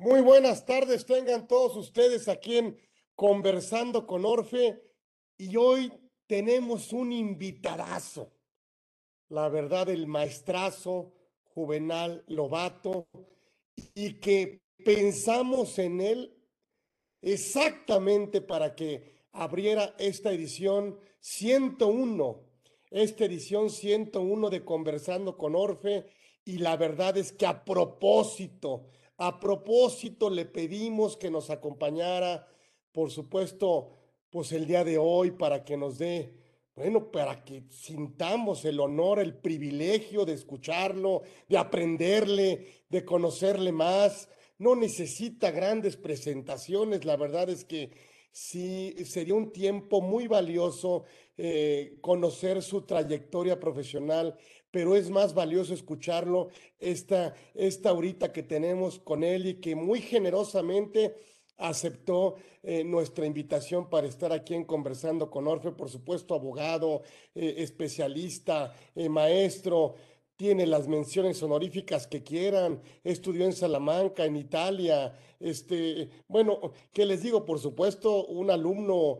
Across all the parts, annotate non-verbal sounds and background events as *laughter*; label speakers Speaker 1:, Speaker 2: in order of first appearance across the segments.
Speaker 1: Muy buenas tardes, tengan todos ustedes aquí en Conversando con Orfe. Y hoy tenemos un invitadazo, la verdad, el maestrazo Juvenal Lobato. Y que pensamos en él exactamente para que abriera esta edición 101, esta edición 101 de Conversando con Orfe. Y la verdad es que a propósito, a propósito, le pedimos que nos acompañara, por supuesto, pues el día de hoy para que nos dé, bueno, para que sintamos el honor, el privilegio de escucharlo, de aprenderle, de conocerle más. No necesita grandes presentaciones, la verdad es que sí sería un tiempo muy valioso eh, conocer su trayectoria profesional pero es más valioso escucharlo esta, esta ahorita que tenemos con él y que muy generosamente aceptó eh, nuestra invitación para estar aquí en Conversando con Orfe, por supuesto, abogado, eh, especialista, eh, maestro, tiene las menciones honoríficas que quieran, estudió en Salamanca, en Italia, este, bueno, ¿qué les digo? Por supuesto, un alumno,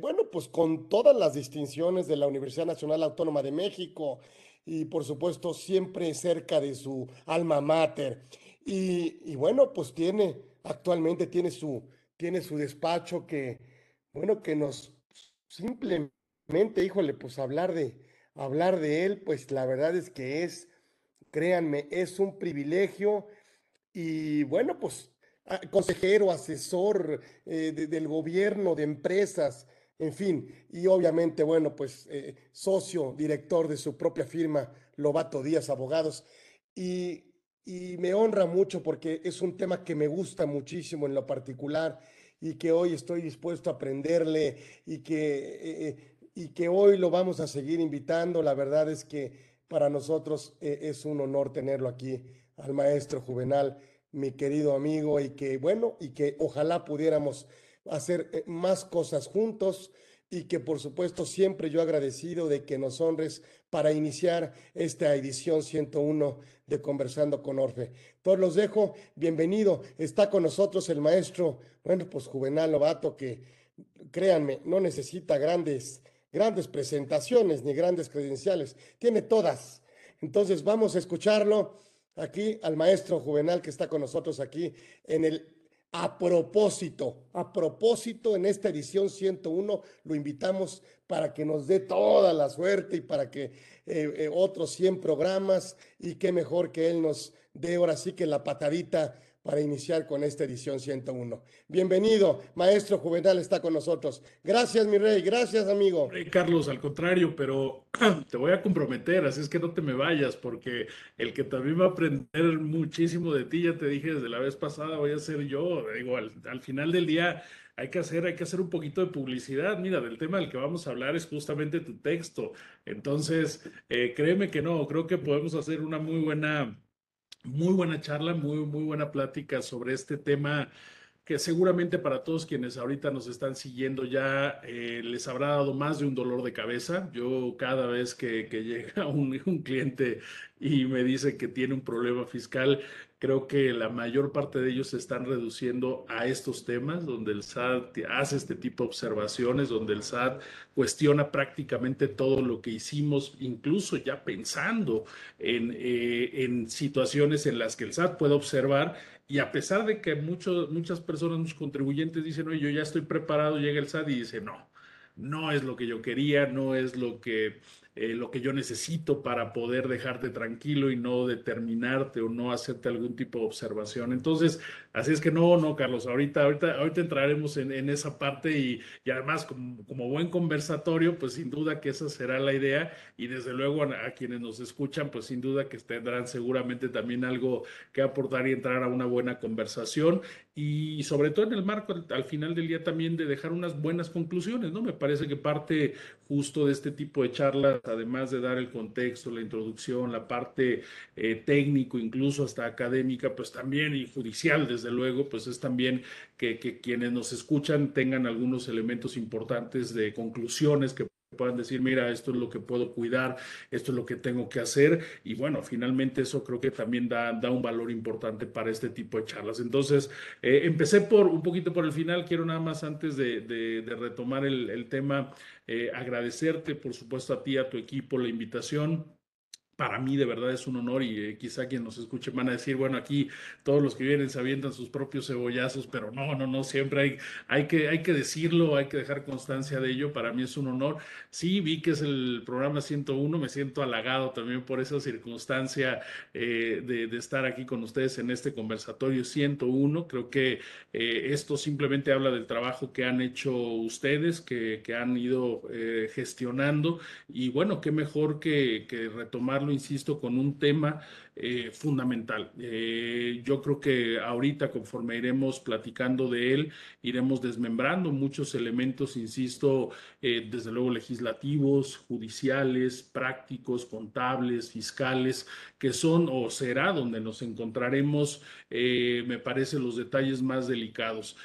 Speaker 1: bueno, pues con todas las distinciones de la Universidad Nacional Autónoma de México, y por supuesto siempre cerca de su alma mater. Y, bueno, pues tiene, actualmente tiene su, tiene su despacho que, bueno, que nos simplemente, híjole, pues hablar de, hablar de él, pues la verdad es que es, créanme, es un privilegio y bueno, pues consejero, asesor eh, del gobierno, de empresas, en fin, y obviamente, bueno, pues eh, socio, director de su propia firma, Lobato Díaz Abogados, y, me honra mucho porque es un tema que me gusta muchísimo en lo particular y que hoy estoy dispuesto a aprenderle y que, eh, eh, y que hoy lo vamos a seguir invitando. La verdad es que para nosotros es un honor tenerlo aquí al maestro Juvenal, mi querido amigo, y que, bueno, y que ojalá pudiéramos hacer eh, más cosas juntos y que por supuesto siempre yo agradecido de que nos honres para iniciar esta edición 101 de Conversando con Orfe. Todos los dejo, bienvenido, está con nosotros el maestro, bueno, pues Juvenal Lobato, que créanme, no necesita grandes, grandes presentaciones ni grandes credenciales, tiene todas. Entonces vamos a escucharlo aquí al maestro Juvenal que está con nosotros aquí en el a propósito, a propósito, en esta edición 101 lo invitamos para que nos dé toda la suerte y para que eh, eh, otros 100 programas y qué mejor que él nos dé ahora sí que la patadita para iniciar con esta edición 101. Bienvenido, maestro Juvenal está con nosotros. Gracias, mi rey, gracias, amigo.
Speaker 2: Carlos, al contrario, pero *clears throat* te voy a comprometer, así es que no te me vayas, porque el que también va a aprender muchísimo de ti, ya te dije desde la vez pasada, voy a ser yo. Digo, al, final del día hay que hacer, hay que hacer un poquito de publicidad. Mira, del tema del que vamos a hablar es justamente tu texto. Entonces, eh, créeme que no, creo que podemos hacer una muy buena muy buena charla, muy, muy buena plática sobre este tema seguramente para todos quienes ahorita nos están siguiendo ya eh, les habrá dado más de un dolor de cabeza. Yo cada vez que, llega *laughs* un, un, cliente y me dice que tiene un problema fiscal, creo que la mayor parte de ellos se están reduciendo a estos temas, donde el SAT hace este tipo de observaciones, donde el SAT cuestiona prácticamente todo lo que hicimos, incluso ya pensando en, eh, en situaciones en las que el SAT puede observar y a pesar de que muchas personas, muchos contribuyentes dicen, oye, yo ya estoy preparado, llega el SAT y dice, no, no es lo que yo quería, no es lo que eh, lo que yo necesito para poder dejarte tranquilo y no determinarte o no hacerte algún tipo de observación. Entonces, así es que no, no, Carlos, ahorita, ahorita, ahorita entraremos en, en esa parte y, además como, como, buen conversatorio, pues sin duda que esa será la idea y desde luego a, a, quienes nos escuchan, pues sin duda que tendrán seguramente también algo que aportar y entrar a una buena conversación y sobre todo en el marco al final del día también de dejar unas buenas conclusiones, ¿no? Me parece que parte justo de este tipo de charlas además de dar el contexto, la introducción, la parte eh, técnico, incluso hasta académica, pues también y judicial, desde luego, pues es también que, que quienes nos escuchan tengan algunos elementos importantes de conclusiones que puedan decir, mira, esto es lo que puedo cuidar, esto es lo que tengo que hacer. Y bueno, finalmente eso creo que también da, da un valor importante para este tipo de charlas. Entonces, eh, empecé por un poquito por el final. Quiero nada más antes de, de, retomar el, tema, eh, agradecerte, por supuesto, a ti, a tu equipo, la invitación para mí de verdad es un honor y eh, quizá quien nos escuche van a decir, bueno, aquí todos los que vienen se avientan sus propios cebollazos, pero no, no, no, siempre hay, hay, que, hay que decirlo, hay que dejar constancia de ello, para mí es un honor. Sí, vi que es el programa 101, me siento halagado también por esa circunstancia eh, de, estar aquí con ustedes en este conversatorio 101, creo que eh, esto simplemente habla del trabajo que han hecho ustedes, que, han ido gestionando y bueno, qué mejor que, que retomar insisto, con un tema eh, fundamental. Eh, yo creo que ahorita, conforme iremos platicando de él, iremos desmembrando muchos elementos, insisto, eh, desde luego legislativos, judiciales, prácticos, contables, fiscales, que son o será donde nos encontraremos, me parece, los detalles más delicados.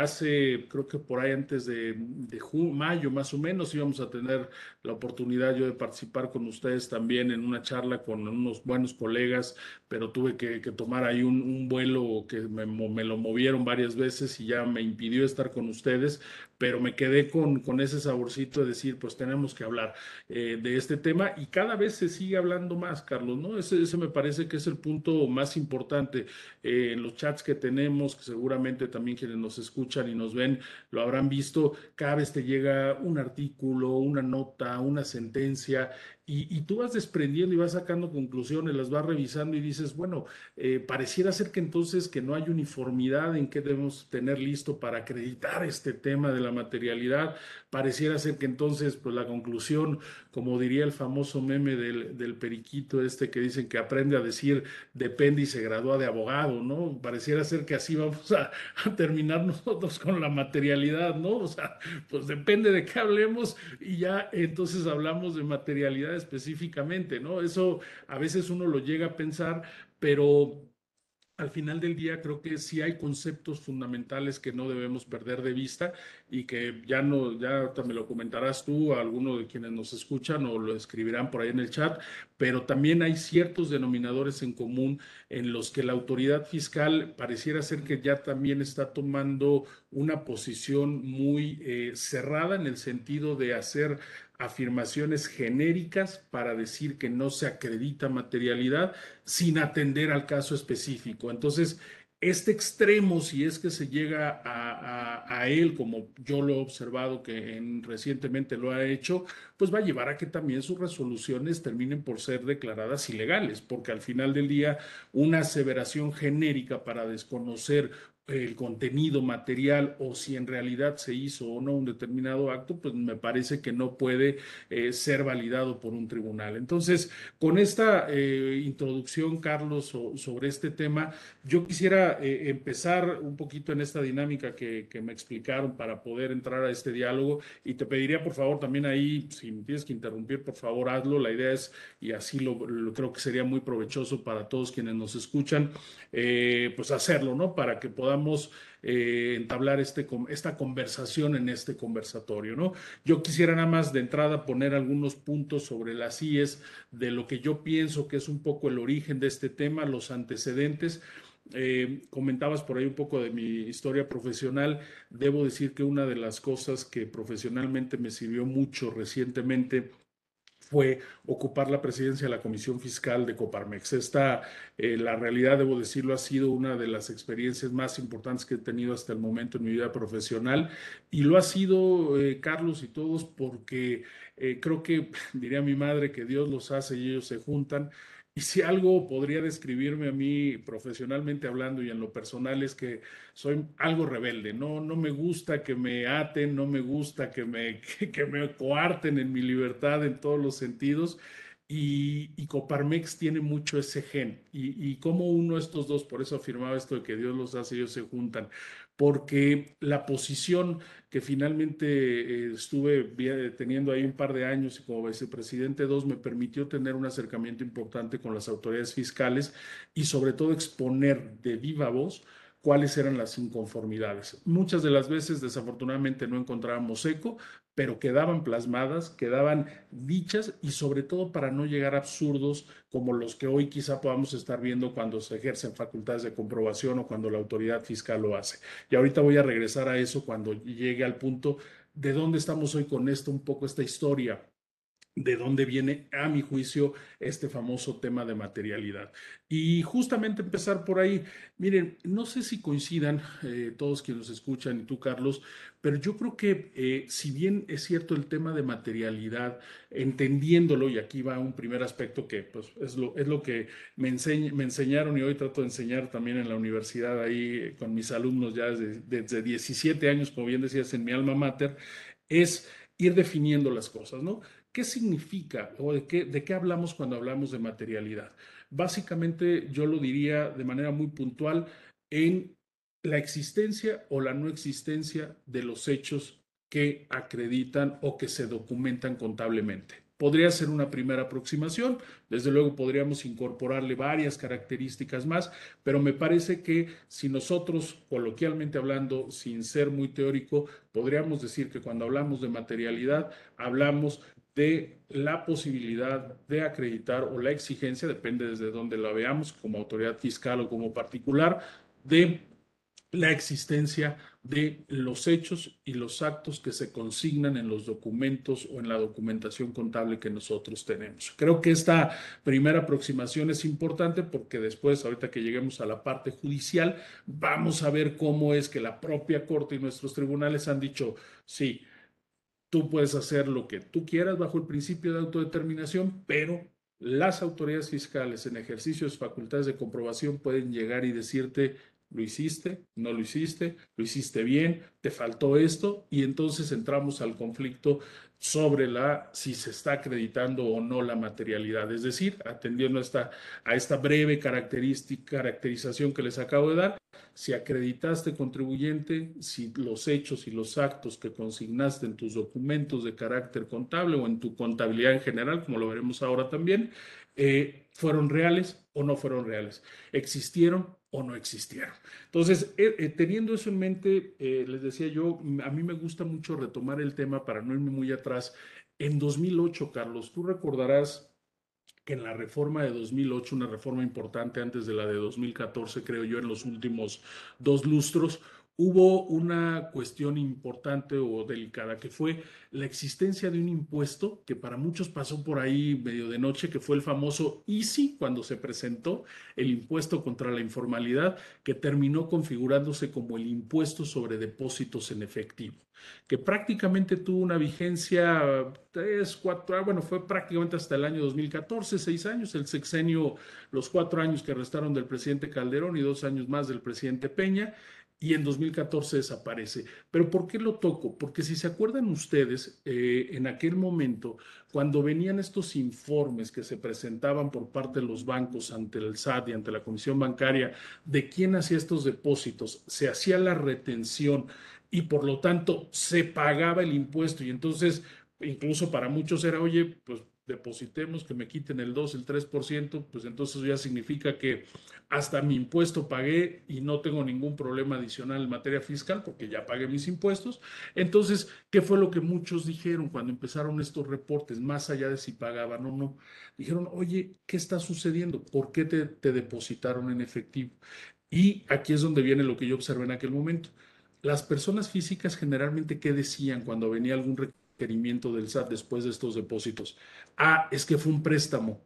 Speaker 2: hace, creo que por ahí antes de, de mayo más o menos, íbamos a tener la oportunidad yo de participar con ustedes también en una charla con unos buenos colegas colegas, pero tuve que, tomar ahí un, vuelo que me, me, lo movieron varias veces y ya me impidió estar con ustedes, pero me quedé con, con ese saborcito de decir, pues tenemos que hablar eh, de este tema y cada vez se sigue hablando más, Carlos, ¿no? Ese, ese me parece que es el punto más importante eh, en los chats que tenemos, que seguramente también quienes nos escuchan y nos ven lo habrán visto, cada vez te llega un artículo, una nota, una sentencia y, y, tú vas desprendiendo y vas sacando conclusiones, las vas revisando y dices, bueno, eh, pareciera ser que entonces que no hay uniformidad en qué debemos tener listo para acreditar este tema de la materialidad. Pareciera ser que entonces, pues la conclusión, como diría el famoso meme del, del periquito este que dicen que aprende a decir depende y se gradúa de abogado, ¿no? Pareciera ser que así vamos a, a terminar nosotros con la materialidad, ¿no? O sea, pues depende de qué hablemos y ya entonces hablamos de materialidad específicamente, ¿no? Eso a veces uno lo llega a pensar, pero al final del día creo que sí hay conceptos fundamentales que no debemos perder de vista y que ya no, ya me lo comentarás tú a alguno de quienes nos escuchan o lo escribirán por ahí en el chat, pero también hay ciertos denominadores en común en los que la autoridad fiscal pareciera ser que ya también está tomando una posición muy eh, cerrada en el sentido de hacer afirmaciones genéricas para decir que no se acredita materialidad sin atender al caso específico. Entonces, este extremo, si es que se llega a, él, como yo lo he observado que recientemente lo ha hecho, pues va a llevar a que también sus resoluciones terminen por ser declaradas ilegales, porque al final del día una aseveración genérica para desconocer el contenido material o si en realidad se hizo o no un determinado acto, pues me parece que no puede eh, ser validado por un tribunal. Entonces, con esta eh, introducción, Carlos, sobre este tema, yo quisiera eh, empezar un poquito en esta dinámica que, que, me explicaron para poder entrar a este diálogo y te pediría, por favor, también ahí, si me tienes que interrumpir, por favor, hazlo. La idea es, y así lo, lo creo que sería muy provechoso para todos quienes nos escuchan, pues hacerlo, ¿no? Para que podamos eh, entablar este, esta conversación en este conversatorio. ¿no? Yo quisiera nada más de entrada poner algunos puntos sobre las IES de lo que yo pienso que es un poco el origen de este tema, los antecedentes. Eh, comentabas por ahí un poco de mi historia profesional. Debo decir que una de las cosas que profesionalmente me sirvió mucho recientemente fue ocupar la presidencia de la Comisión Fiscal de Coparmex. Esta, eh, la realidad, debo decirlo, ha sido una de las experiencias más importantes que he tenido hasta el momento en mi vida profesional y lo ha sido, eh, Carlos y todos, porque eh, creo que, *laughs* diría mi madre, que Dios los hace y ellos se juntan. Y si algo podría describirme a mí profesionalmente hablando y en lo personal es que soy algo rebelde, no, no me gusta que me aten, no me gusta que me, *laughs* que, me coarten en mi libertad en todos los sentidos. Y, y, Coparmex tiene mucho ese gen. Y, y como uno estos dos, por eso afirmaba esto de que Dios los hace, ellos se juntan, porque la posición que finalmente eh, estuve teniendo ahí un par de años y como vicepresidente dos me permitió tener un acercamiento importante con las autoridades fiscales y sobre todo exponer de viva voz cuáles eran las inconformidades. Muchas de las veces, desafortunadamente, no encontrábamos eco, pero quedaban plasmadas, quedaban dichas y sobre todo para no llegar a absurdos como los que hoy quizá podamos estar viendo cuando se ejercen facultades de comprobación o cuando la autoridad fiscal lo hace. Y ahorita voy a regresar a eso cuando llegue al punto de dónde estamos hoy con esto, un poco esta historia de dónde viene, a mi juicio, este famoso tema de materialidad. Y justamente empezar por ahí, miren, no sé si coincidan eh, todos quienes nos escuchan y tú, Carlos, pero yo creo que eh, si bien es cierto el tema de materialidad, entendiéndolo, y aquí va un primer aspecto que pues, es, lo, es lo que me, me enseñaron y hoy trato de enseñar también en la universidad ahí con mis alumnos ya desde, desde 17 años, como bien decías, en mi alma mater, es ir definiendo las cosas, ¿no? ¿Qué significa o de qué, de qué hablamos cuando hablamos de materialidad? Básicamente yo lo diría de manera muy puntual en la existencia o la no existencia de los hechos que acreditan o que se documentan contablemente. Podría ser una primera aproximación, desde luego podríamos incorporarle varias características más, pero me parece que si nosotros, coloquialmente hablando, sin ser muy teórico, podríamos decir que cuando hablamos de materialidad, hablamos de la posibilidad de acreditar o la exigencia, depende desde donde la veamos, como autoridad fiscal o como particular, de la existencia de los hechos y los actos que se consignan en los documentos o en la documentación contable que nosotros tenemos. Creo que esta primera aproximación es importante porque después, ahorita que lleguemos a la parte judicial, vamos a ver cómo es que la propia Corte y nuestros tribunales han dicho, sí, Tú puedes hacer lo que tú quieras bajo el principio de autodeterminación, pero las autoridades fiscales en ejercicio de facultades de comprobación pueden llegar y decirte, lo hiciste, no lo hiciste, lo hiciste bien, te faltó esto, y entonces entramos al conflicto sobre la si se está acreditando o no la materialidad. Es decir, atendiendo a esta, a esta breve característica, caracterización que les acabo de dar, si acreditaste contribuyente, si los hechos y los actos que consignaste en tus documentos de carácter contable o en tu contabilidad en general, como lo veremos ahora también, eh, fueron reales o no fueron reales, existieron o no existieron. Entonces, eh, eh, teniendo eso en mente, les decía yo, a mí me gusta mucho retomar el tema para no irme muy atrás. En 2008, Carlos, tú recordarás que en la reforma de 2008, una reforma importante antes de la de 2014, creo yo, en los últimos dos lustros, hubo una cuestión importante o delicada, que fue la existencia de un impuesto que para muchos pasó por ahí medio de noche, que fue el famoso ICI, cuando se presentó el impuesto contra la informalidad, que terminó configurándose como el impuesto sobre depósitos en efectivo, que prácticamente tuvo una vigencia tres, cuatro, ah, bueno, fue prácticamente hasta el año 2014, seis años, el sexenio, los cuatro años que restaron del presidente Calderón y dos años más del presidente Peña, y en 2014 desaparece. Pero ¿por qué lo toco? Porque si se acuerdan ustedes, eh, en aquel momento, cuando venían estos informes que se presentaban por parte de los bancos ante el SAT y ante la Comisión Bancaria de quién hacía estos depósitos, se hacía la retención y por lo tanto se pagaba el impuesto y entonces incluso para muchos era, oye, pues depositemos, que me quiten el 2, el 3%, pues entonces ya significa que hasta mi impuesto pagué y no tengo ningún problema adicional en materia fiscal porque ya pagué mis impuestos. Entonces, ¿qué fue lo que muchos dijeron cuando empezaron estos reportes, más allá de si pagaban o no? Dijeron, oye, ¿qué está sucediendo? ¿Por qué te, te depositaron en efectivo? Y aquí es donde viene lo que yo observé en aquel momento. Las personas físicas generalmente, ¿qué decían cuando venía algún requerimiento del SAT después de estos depósitos? Ah, es que fue un préstamo.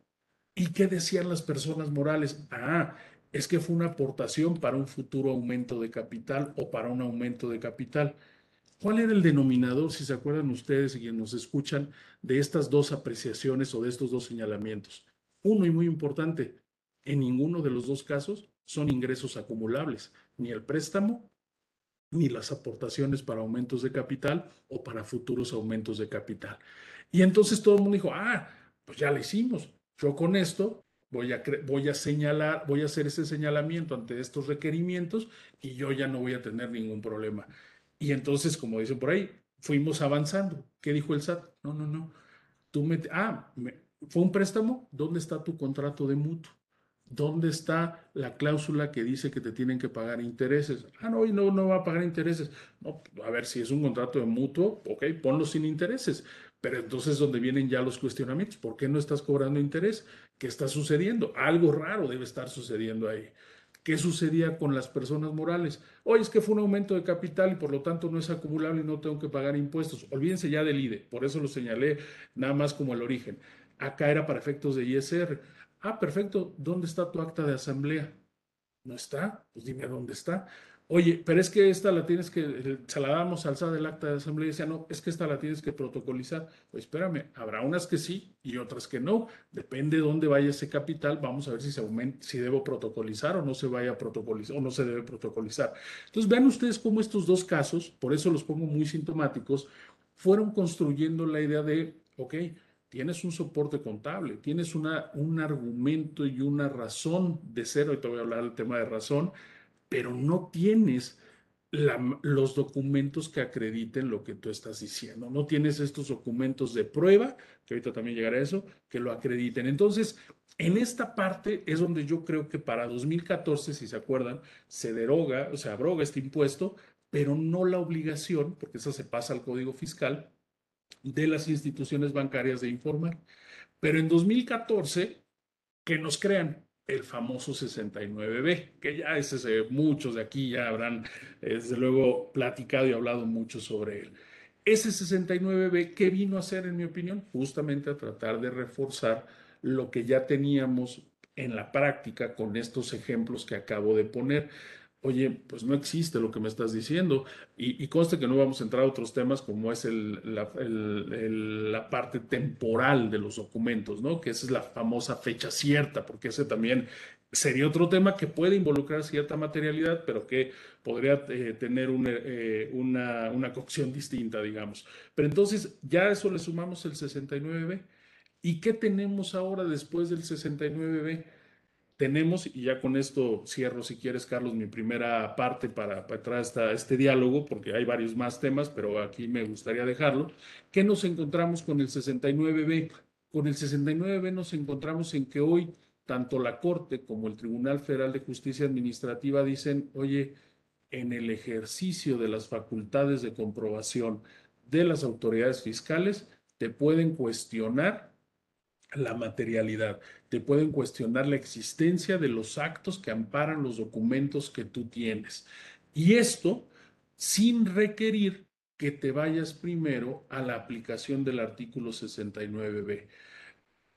Speaker 2: ¿Y qué decían las personas morales? Ah, es que fue una aportación para un futuro aumento de capital o para un aumento de capital. ¿Cuál era el denominador, si se acuerdan ustedes y quienes nos escuchan, de estas dos apreciaciones o de estos dos señalamientos? Uno y muy importante, en ninguno de los dos casos son ingresos acumulables, ni el préstamo ni las aportaciones para aumentos de capital o para futuros aumentos de capital. Y entonces todo el mundo dijo, ah, pues ya lo hicimos. Yo con esto voy a, voy a señalar, voy a hacer ese señalamiento ante estos requerimientos y yo ya no voy a tener ningún problema. Y entonces, como dicen por ahí, fuimos avanzando. ¿Qué dijo el SAT? No, no, no. Tú me, ah, ¿fue un préstamo? ¿Dónde está tu contrato de mutuo? ¿Dónde está la cláusula que dice que te tienen que pagar intereses? Ah, no, y no, no va a pagar intereses. No, a ver, si es un contrato de mutuo, ok, ponlo sin intereses. Pero entonces donde vienen ya los cuestionamientos, ¿por qué no estás cobrando interés? ¿Qué está sucediendo? Algo raro debe estar sucediendo ahí. ¿Qué sucedía con las personas morales? Oye, es que fue un aumento de capital y por lo tanto no es acumulable y no tengo que pagar impuestos. Olvídense ya del IDE, por eso lo señalé nada más como el origen. Acá era para efectos de ISR. Ah, perfecto, ¿dónde está tu acta de asamblea? ¿No está? Pues dime dónde está. Oye, pero es que esta la tienes que, se la damos alzada del acta de asamblea y decía, no, es que esta la tienes que protocolizar. Pues espérame, habrá unas que sí y otras que no. Depende de dónde vaya ese capital, vamos a ver si se aumenta, si debo protocolizar o no se vaya a protocolizar o no se debe protocolizar. Entonces vean ustedes cómo estos dos casos, por eso los pongo muy sintomáticos, fueron construyendo la idea de, ok, tienes un soporte contable, tienes una, un argumento y una razón de ser, hoy te voy a hablar del tema de razón, pero no tienes los documentos que acrediten lo que tú estás diciendo. No tienes estos documentos de prueba, que ahorita también llegará a eso, que lo acrediten. Entonces, en esta parte es donde yo creo que para 2014, si se acuerdan, se deroga, o sea, abroga este impuesto, pero no la obligación, porque eso se pasa al Código Fiscal, de las instituciones bancarias de informar. Pero en 2014, que nos crean el famoso 69B, que ya muchos de aquí ya habrán, desde luego, platicado y hablado mucho sobre él. Ese 69B, ¿qué vino a hacer, en mi opinión? Justamente a tratar de reforzar lo que ya teníamos en la práctica con estos ejemplos que acabo de poner oye, pues no existe lo que me estás diciendo. Y, y conste que no vamos a entrar a otros temas como es la, parte temporal de los documentos, ¿no? Que esa es la famosa fecha cierta, porque ese también sería otro tema que puede involucrar cierta materialidad, pero que podría eh, tener eh, una, una, cocción distinta, digamos. Pero entonces ya eso le sumamos el 69B. ¿Y qué tenemos ahora después del 69B? Tenemos, y ya con esto cierro, si quieres, Carlos, mi primera parte para, para entrar a este diálogo, porque hay varios más temas, pero aquí me gustaría dejarlo. ¿Qué nos encontramos con el 69B? Con el 69B nos encontramos en que hoy tanto la Corte como el Tribunal Federal de Justicia Administrativa dicen, oye, en el ejercicio de las facultades de comprobación de las autoridades fiscales, te pueden cuestionar la materialidad. Te pueden cuestionar la existencia de los actos que amparan los documentos que tú tienes. Y esto sin requerir que te vayas primero a la aplicación del artículo 69b.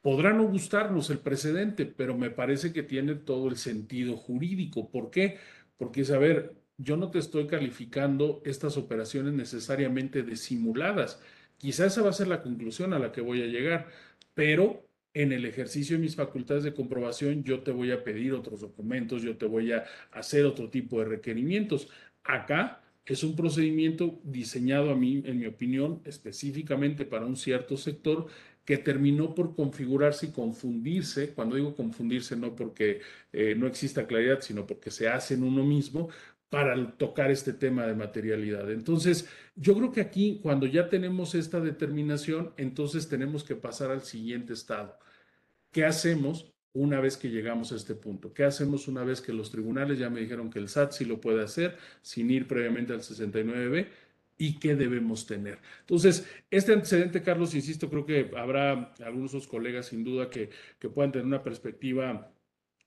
Speaker 2: Podrá no gustarnos el precedente, pero me parece que tiene todo el sentido jurídico. ¿Por qué? Porque, a ver, yo no te estoy calificando estas operaciones necesariamente de simuladas. Quizá esa va a ser la conclusión a la que voy a llegar pero en el ejercicio de mis facultades de comprobación yo te voy a pedir otros documentos, yo te voy a hacer otro tipo de requerimientos. Acá es un procedimiento diseñado a mí, en mi opinión, específicamente para un cierto sector que terminó por configurarse y confundirse, cuando digo confundirse no porque eh, no exista claridad, sino porque se hace en uno mismo, para tocar este tema de materialidad. Entonces, yo creo que aquí, cuando ya tenemos esta determinación, entonces tenemos que pasar al siguiente estado. ¿Qué hacemos una vez que llegamos a este punto? ¿Qué hacemos una vez que los tribunales ya me dijeron que el SAT sí lo puede hacer sin ir previamente al 69B? ¿Y qué debemos tener? Entonces, este antecedente, Carlos, insisto, creo que habrá algunos otros colegas sin duda que, que puedan tener una perspectiva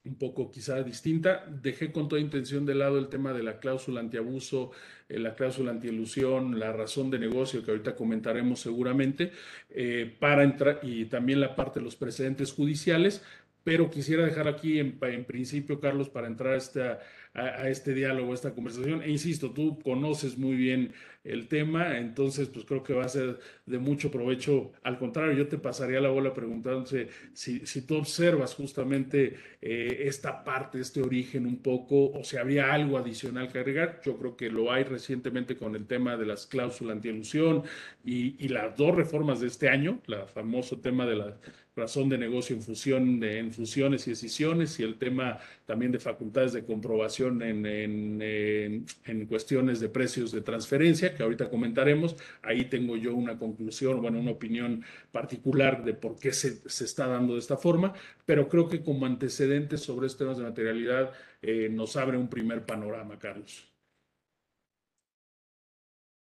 Speaker 2: un poco quizá distinta. Dejé con toda intención de lado el tema de la cláusula antiabuso, eh, la cláusula antielusión, la razón de negocio que ahorita comentaremos seguramente, eh, para entrar y también la parte de los precedentes judiciales, pero quisiera dejar aquí en, principio, Carlos, para entrar a, esta, a, este diálogo, a esta conversación. E insisto, tú conoces muy bien el tema, entonces pues creo que va a ser de mucho provecho. Al contrario, yo te pasaría la bola preguntándote si, si tú observas justamente eh, esta parte, este origen un poco, o si habría algo adicional que agregar. Yo creo que lo hay recientemente con el tema de las cláusulas antielusión y, y las dos reformas de este año, el famoso tema de la razón de negocio en, en fusiones y decisiones y el tema también de facultades de comprobación información en, en, cuestiones de precios de transferencia, que ahorita comentaremos. Ahí tengo yo una conclusión, bueno, una opinión particular de por qué se, se está dando de esta forma, pero creo que como antecedentes sobre estos temas de materialidad eh, nos abre un primer panorama, Carlos.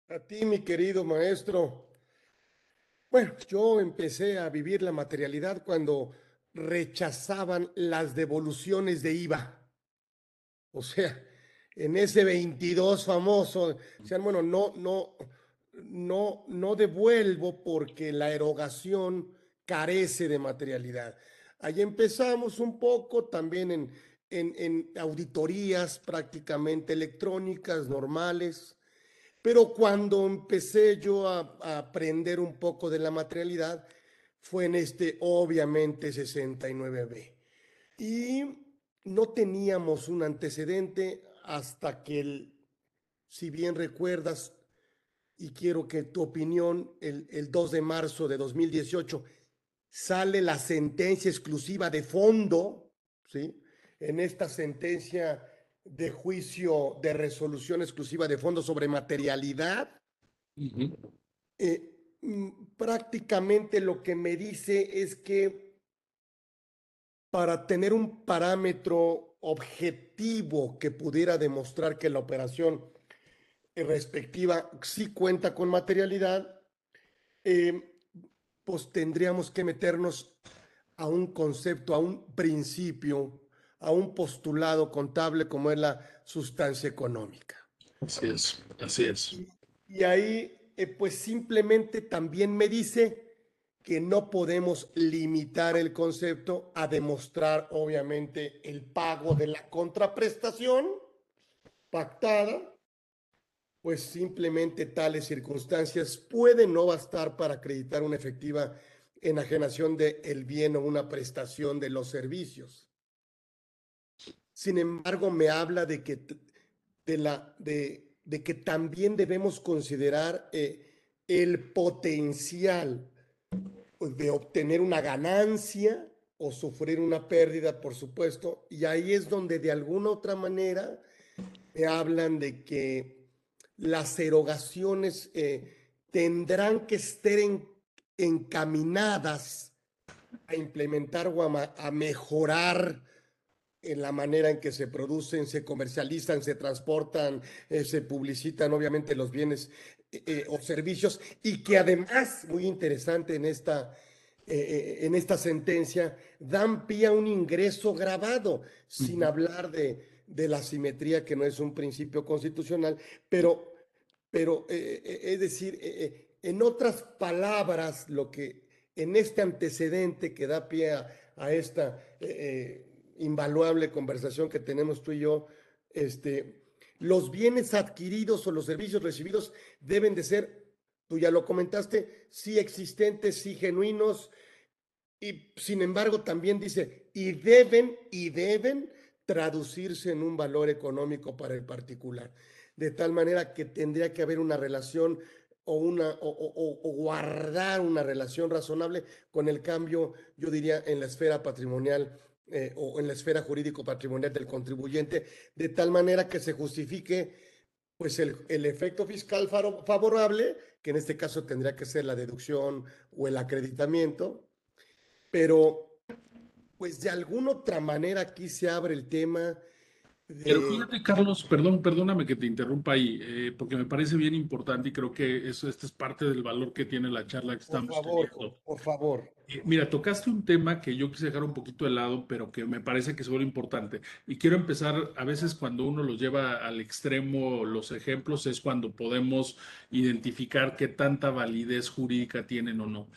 Speaker 1: A ti, mi querido maestro. Bueno, yo empecé a vivir la materialidad cuando rechazaban las devoluciones de IVA. O sea, en ese 22 famoso, decían, bueno, no, no, no, no devuelvo porque la erogación carece de materialidad. Ahí empezamos un poco también en, en, en auditorías prácticamente electrónicas, normales, pero cuando empecé yo a, aprender un poco de la materialidad, fue en este, obviamente, 69B. Y no teníamos un antecedente hasta que, el, si bien recuerdas, y quiero que tu opinión, el, el 2 de marzo de 2018, sale la sentencia exclusiva de fondo, ¿sí? En esta sentencia de juicio de resolución exclusiva de fondo sobre materialidad, Mm, prácticamente lo que me dice es que para tener un parámetro objetivo que pudiera demostrar que la operación respectiva sí cuenta con materialidad, eh, pues tendríamos que meternos a un concepto, a un principio, a un postulado contable como es la sustancia económica.
Speaker 2: Así es, así es.
Speaker 1: y ahí eh, pues simplemente también me dice que no podemos limitar el concepto a demostrar, obviamente, el pago de la contraprestación pactada, pues simplemente tales circunstancias pueden no bastar para acreditar una efectiva enajenación del el bien o una prestación de los servicios. Sin embargo, me habla de que de la de de que también debemos considerar eh, el potencial de obtener una ganancia o sufrir una pérdida, por supuesto, y ahí es donde de alguna otra manera me hablan de que las erogaciones eh, tendrán que estar encaminadas a implementar o a mejorar en la manera en que se producen, se comercializan, se transportan, eh, se publicitan obviamente los bienes eh, eh, o servicios y que además, muy interesante en esta, en esta sentencia, dan pie a un ingreso grabado, sin hablar de, de, la simetría que no es un principio constitucional, pero, pero es decir, en otras palabras, lo que en este antecedente que da pie a, a esta invaluable conversación que tenemos tú y yo, este, los bienes adquiridos o los servicios recibidos deben de ser, tú ya lo comentaste, sí existentes, sí genuinos, y sin embargo también dice, y deben, y deben traducirse en un valor económico para el particular. De tal manera que tendría que haber una relación o, una, o, o, guardar una relación razonable con el cambio, yo diría, en la esfera patrimonial eh, o en la esfera jurídico-patrimonial del contribuyente, de tal manera que se justifique pues el, el, efecto fiscal favorable, que en este caso tendría que ser la deducción o el acreditamiento, pero pues de alguna otra manera aquí se abre el tema
Speaker 2: pero fíjate, Carlos, perdón, perdóname que te interrumpa ahí, eh, porque me parece bien importante y creo que eso, este es parte del valor que tiene la charla que estamos
Speaker 1: por favor, Por favor.
Speaker 2: Eh, mira, tocaste un tema que yo quise dejar un poquito de lado, pero que me parece que es muy importante. Y quiero empezar, a veces cuando uno los lleva al extremo, los ejemplos, es cuando podemos identificar qué tanta validez jurídica tienen o no.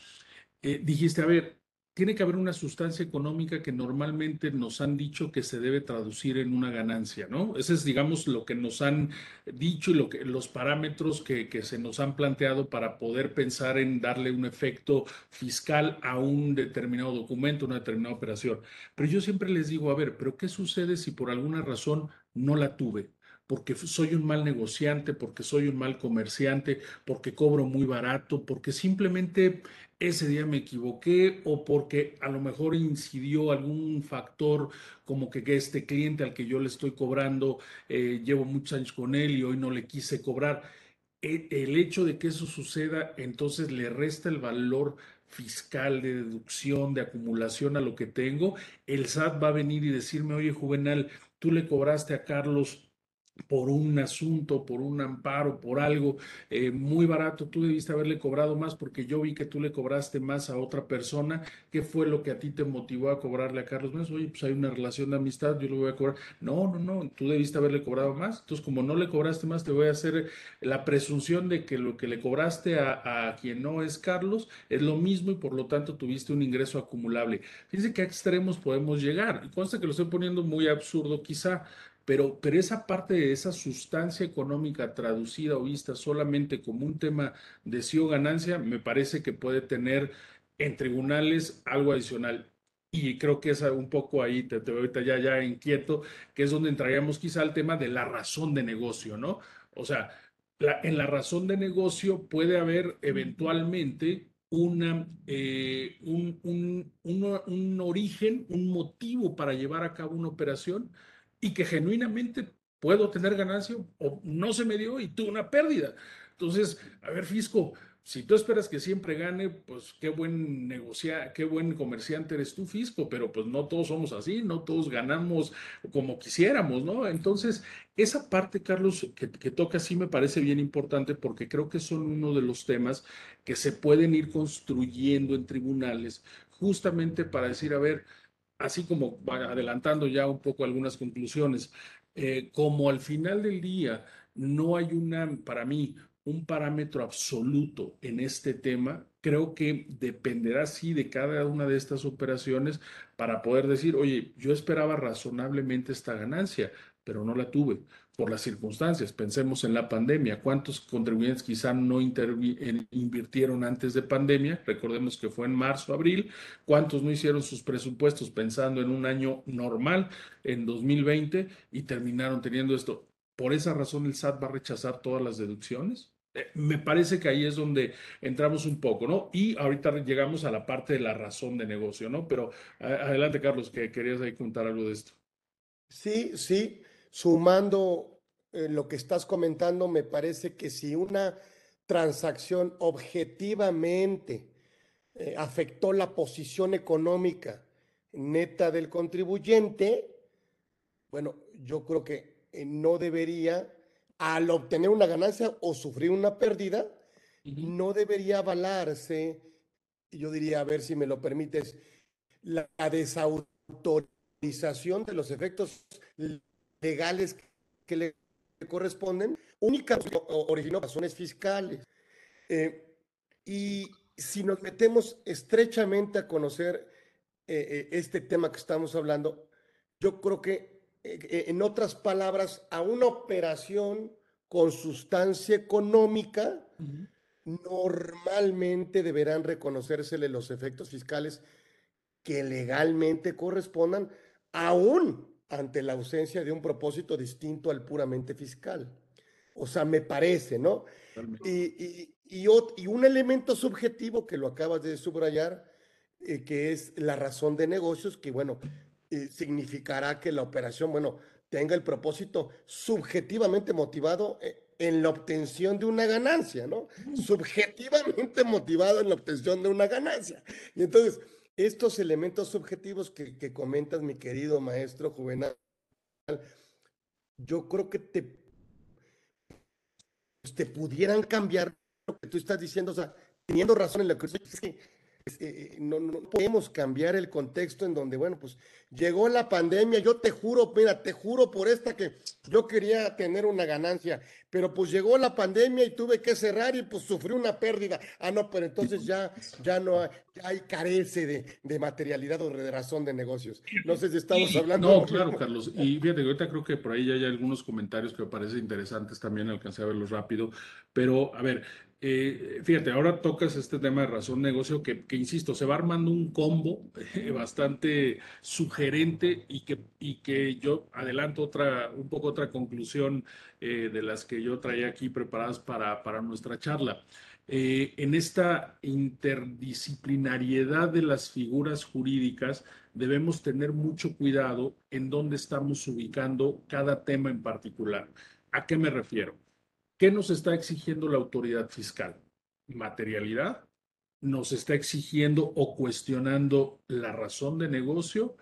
Speaker 2: Eh, dijiste, a ver, tiene que haber una sustancia económica que normalmente nos han dicho que se debe traducir en una ganancia, ¿no? Ese es, digamos, lo que nos han dicho y los parámetros que, que se nos han planteado para poder pensar en darle un efecto fiscal a un determinado documento, una determinada operación. Pero yo siempre les digo, a ver, ¿pero qué sucede si por alguna razón no la tuve? Porque soy un mal negociante, porque soy un mal comerciante, porque cobro muy barato, porque simplemente ese día me equivoqué o porque a lo mejor incidió algún factor como que, este cliente al que yo le estoy cobrando, eh, llevo muchos años con él y hoy no le quise cobrar. E, el hecho de que eso suceda, entonces le resta el valor fiscal, de deducción, de acumulación a lo que tengo, el SAT va a venir y decirme, oye, Juvenal, tú le cobraste a Carlos por un asunto, por un amparo, por algo eh, muy barato, tú debiste haberle cobrado más porque yo vi que tú le cobraste más a otra persona. ¿Qué fue lo que a ti te motivó a cobrarle a Carlos? Oye, pues hay una relación de amistad, yo le voy a cobrar. No, no, no, tú debiste haberle cobrado más. Entonces, como no le cobraste más, te voy a hacer la presunción de que lo que le cobraste a, a quien no es Carlos es lo mismo y por lo tanto tuviste un ingreso acumulable. Fíjense qué extremos podemos llegar. Y consta que lo estoy poniendo muy absurdo quizá, pero, pero esa parte de esa sustancia económica traducida o vista solamente como un tema de sí o ganancia, me parece que puede tener en tribunales algo adicional. Y creo que es un poco ahí, te, veo ahorita ya, ya inquieto, que es donde entraríamos quizá al tema de la razón de negocio, ¿no? O sea, en la razón de negocio puede haber eventualmente una, eh, un, un, un, origen, un motivo para llevar a cabo una operación y que genuinamente puedo tener ganancia o no se me dio y tuve una pérdida. Entonces, a ver, Fisco, si tú esperas que siempre gane, pues qué buen negocia, qué buen comerciante eres tú, Fisco, pero pues no todos somos así, no todos ganamos como quisiéramos, ¿no? Entonces, esa parte, Carlos, que, que toca sí me parece bien importante porque creo que son uno de los temas que se pueden ir construyendo en tribunales justamente para decir, a ver, así como adelantando ya un poco algunas conclusiones, eh, como al final del día no hay una, para mí, un parámetro absoluto en este tema, creo que dependerá sí de cada una de estas operaciones para poder decir, oye, yo esperaba razonablemente esta ganancia, pero no la tuve por las circunstancias. Pensemos en la pandemia. ¿Cuántos contribuyentes quizá no invirtieron antes de pandemia? Recordemos que fue en marzo, abril. ¿Cuántos no hicieron sus presupuestos pensando en un año normal, en 2020, y terminaron teniendo esto? Por esa razón el SAT va a rechazar todas las deducciones. Eh, me parece que ahí es donde entramos un poco, ¿no? Y ahorita llegamos a la parte de la razón de negocio, ¿no? Pero adelante, Carlos, que querías ahí contar algo de esto.
Speaker 1: Sí, sí sumando eh, lo que estás comentando, me parece que si una transacción objetivamente eh, afectó la posición económica neta del contribuyente, bueno, yo creo que eh, no debería, al obtener una ganancia o sufrir una pérdida, no debería avalarse, yo diría, a ver si me lo permites, la desautorización de los efectos legales que le corresponden, únicamente originó razones fiscales. Eh, y si nos metemos estrechamente a conocer eh, eh, este tema que estamos hablando, yo creo que, en otras palabras, a una operación con sustancia económica, normalmente deberán reconocérsele los efectos fiscales que legalmente correspondan, aún ante la ausencia de un propósito distinto al puramente fiscal. O sea, me parece, ¿no? Y, y, un elemento subjetivo que lo acabas de subrayar, eh, que es la razón de negocios, que bueno, eh, significará que la operación, bueno, tenga el propósito subjetivamente motivado eh, en la obtención de una ganancia, ¿no? Subjetivamente motivado en la obtención de una ganancia. Y entonces, estos elementos subjetivos que, comentas, mi querido maestro Juvenal, yo creo que te, pues, te pudieran cambiar lo que tú estás diciendo, o sea, teniendo razón en lo que eh, no, no, podemos cambiar el contexto en donde, bueno, pues llegó la pandemia, yo te juro, mira, te juro por esta que yo quería tener una ganancia, pero pues llegó la pandemia y tuve que cerrar y pues sufrí una pérdida. Ah, no, pero entonces ya, ya no hay, hay carece de, de, materialidad o de razón de negocios. No sé si estamos hablando.
Speaker 2: No, claro, Carlos. Y fíjate, ahorita creo que por ahí ya hay algunos comentarios que me parecen interesantes también, alcancé a verlos rápido, pero a ver, Eh, fíjate, ahora tocas este tema de razón negocio que, que insisto, se va armando un combo eh, bastante sugerente y que, y que yo adelanto otra, un poco otra conclusión eh, de las que yo traía aquí preparadas para, para nuestra charla. en esta interdisciplinariedad de las figuras jurídicas, debemos tener mucho cuidado en dónde estamos ubicando cada tema en particular. ¿A qué me refiero? ¿Qué nos está exigiendo la autoridad fiscal? Materialidad. ¿Nos está exigiendo o cuestionando la razón de negocio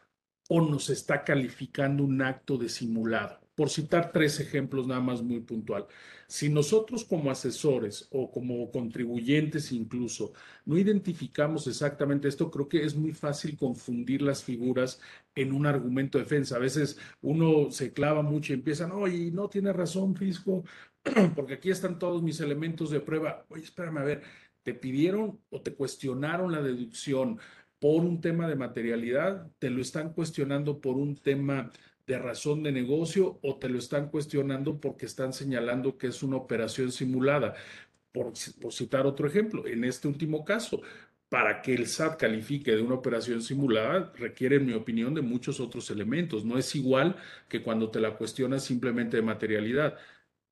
Speaker 2: o nos está calificando un acto de simulado? Por citar tres ejemplos nada más muy puntual. Si nosotros como asesores o como contribuyentes incluso no identificamos exactamente esto, creo que es muy fácil confundir las figuras en un argumento de defensa. A veces uno se clava mucho y empiezan, oye, no tiene razón, fisco, *clears throat* porque aquí están todos mis elementos de prueba. Oye, espérame a ver, ¿te pidieron o te cuestionaron la deducción por un tema de materialidad? ¿Te lo están cuestionando por un tema de razón de negocio o te lo están cuestionando porque están señalando que es una operación simulada? Por, citar otro ejemplo, en este último caso, para que el SAT califique de una operación simulada requiere, en mi opinión, de muchos otros elementos. No es igual que cuando te la cuestionas simplemente de materialidad.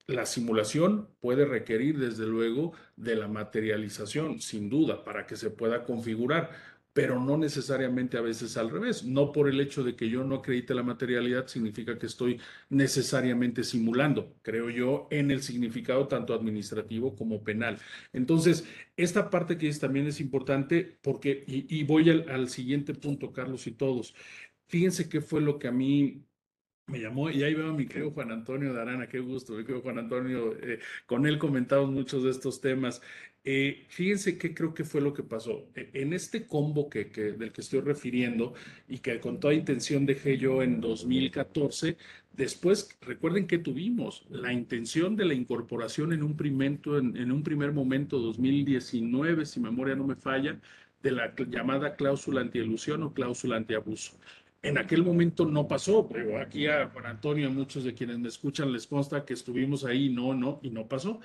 Speaker 2: La simulación puede requerir, desde luego, de la materialización, sin duda, para que se pueda configurar, pero no necesariamente a veces al revés. No por el hecho de que yo no acredite la materialidad significa que estoy necesariamente simulando, creo yo, en el significado tanto administrativo como penal. Entonces, esta parte que es, también es importante porque, y, voy al, al siguiente punto, Carlos y todos, fíjense qué fue lo que a mí me llamó y ahí veo a mi querido Juan Antonio de Arana, qué gusto, mi querido Juan Antonio, eh, con él comentamos muchos de estos temas. Eh, fíjense qué creo que fue lo que pasó. E, en este combo que, que, del que estoy refiriendo y que con toda intención dejé yo en 2014, después recuerden que tuvimos la intención de la incorporación en un, primer, en, en un primer momento, 2019, si memoria no me falla, de la llamada cláusula antielusión o cláusula antiabuso. En aquel momento no pasó, pero aquí a Juan Antonio, a muchos de quienes me escuchan les consta que estuvimos ahí, no, no, y no pasó.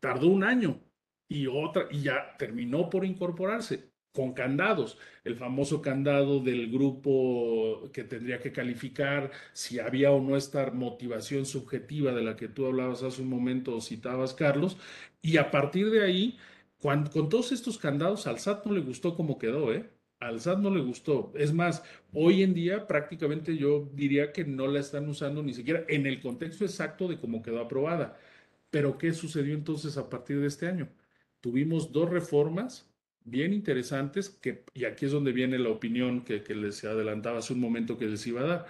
Speaker 2: Tardó un año y otra, y ya terminó por incorporarse con candados, el famoso candado del grupo que tendría que calificar si había o no esta motivación subjetiva de la que tú hablabas hace un momento o citabas, Carlos, y a partir de ahí, con todos estos candados, al SAT no le gustó cómo quedó, ¿eh? Al SAT no le gustó. Es más, hoy en día prácticamente yo diría que no la están usando ni siquiera en el contexto exacto de cómo quedó aprobada. Pero ¿qué sucedió entonces a partir de este año? Tuvimos dos reformas bien interesantes, que, y aquí es donde viene la opinión que, que les adelantaba hace un momento que les iba a dar.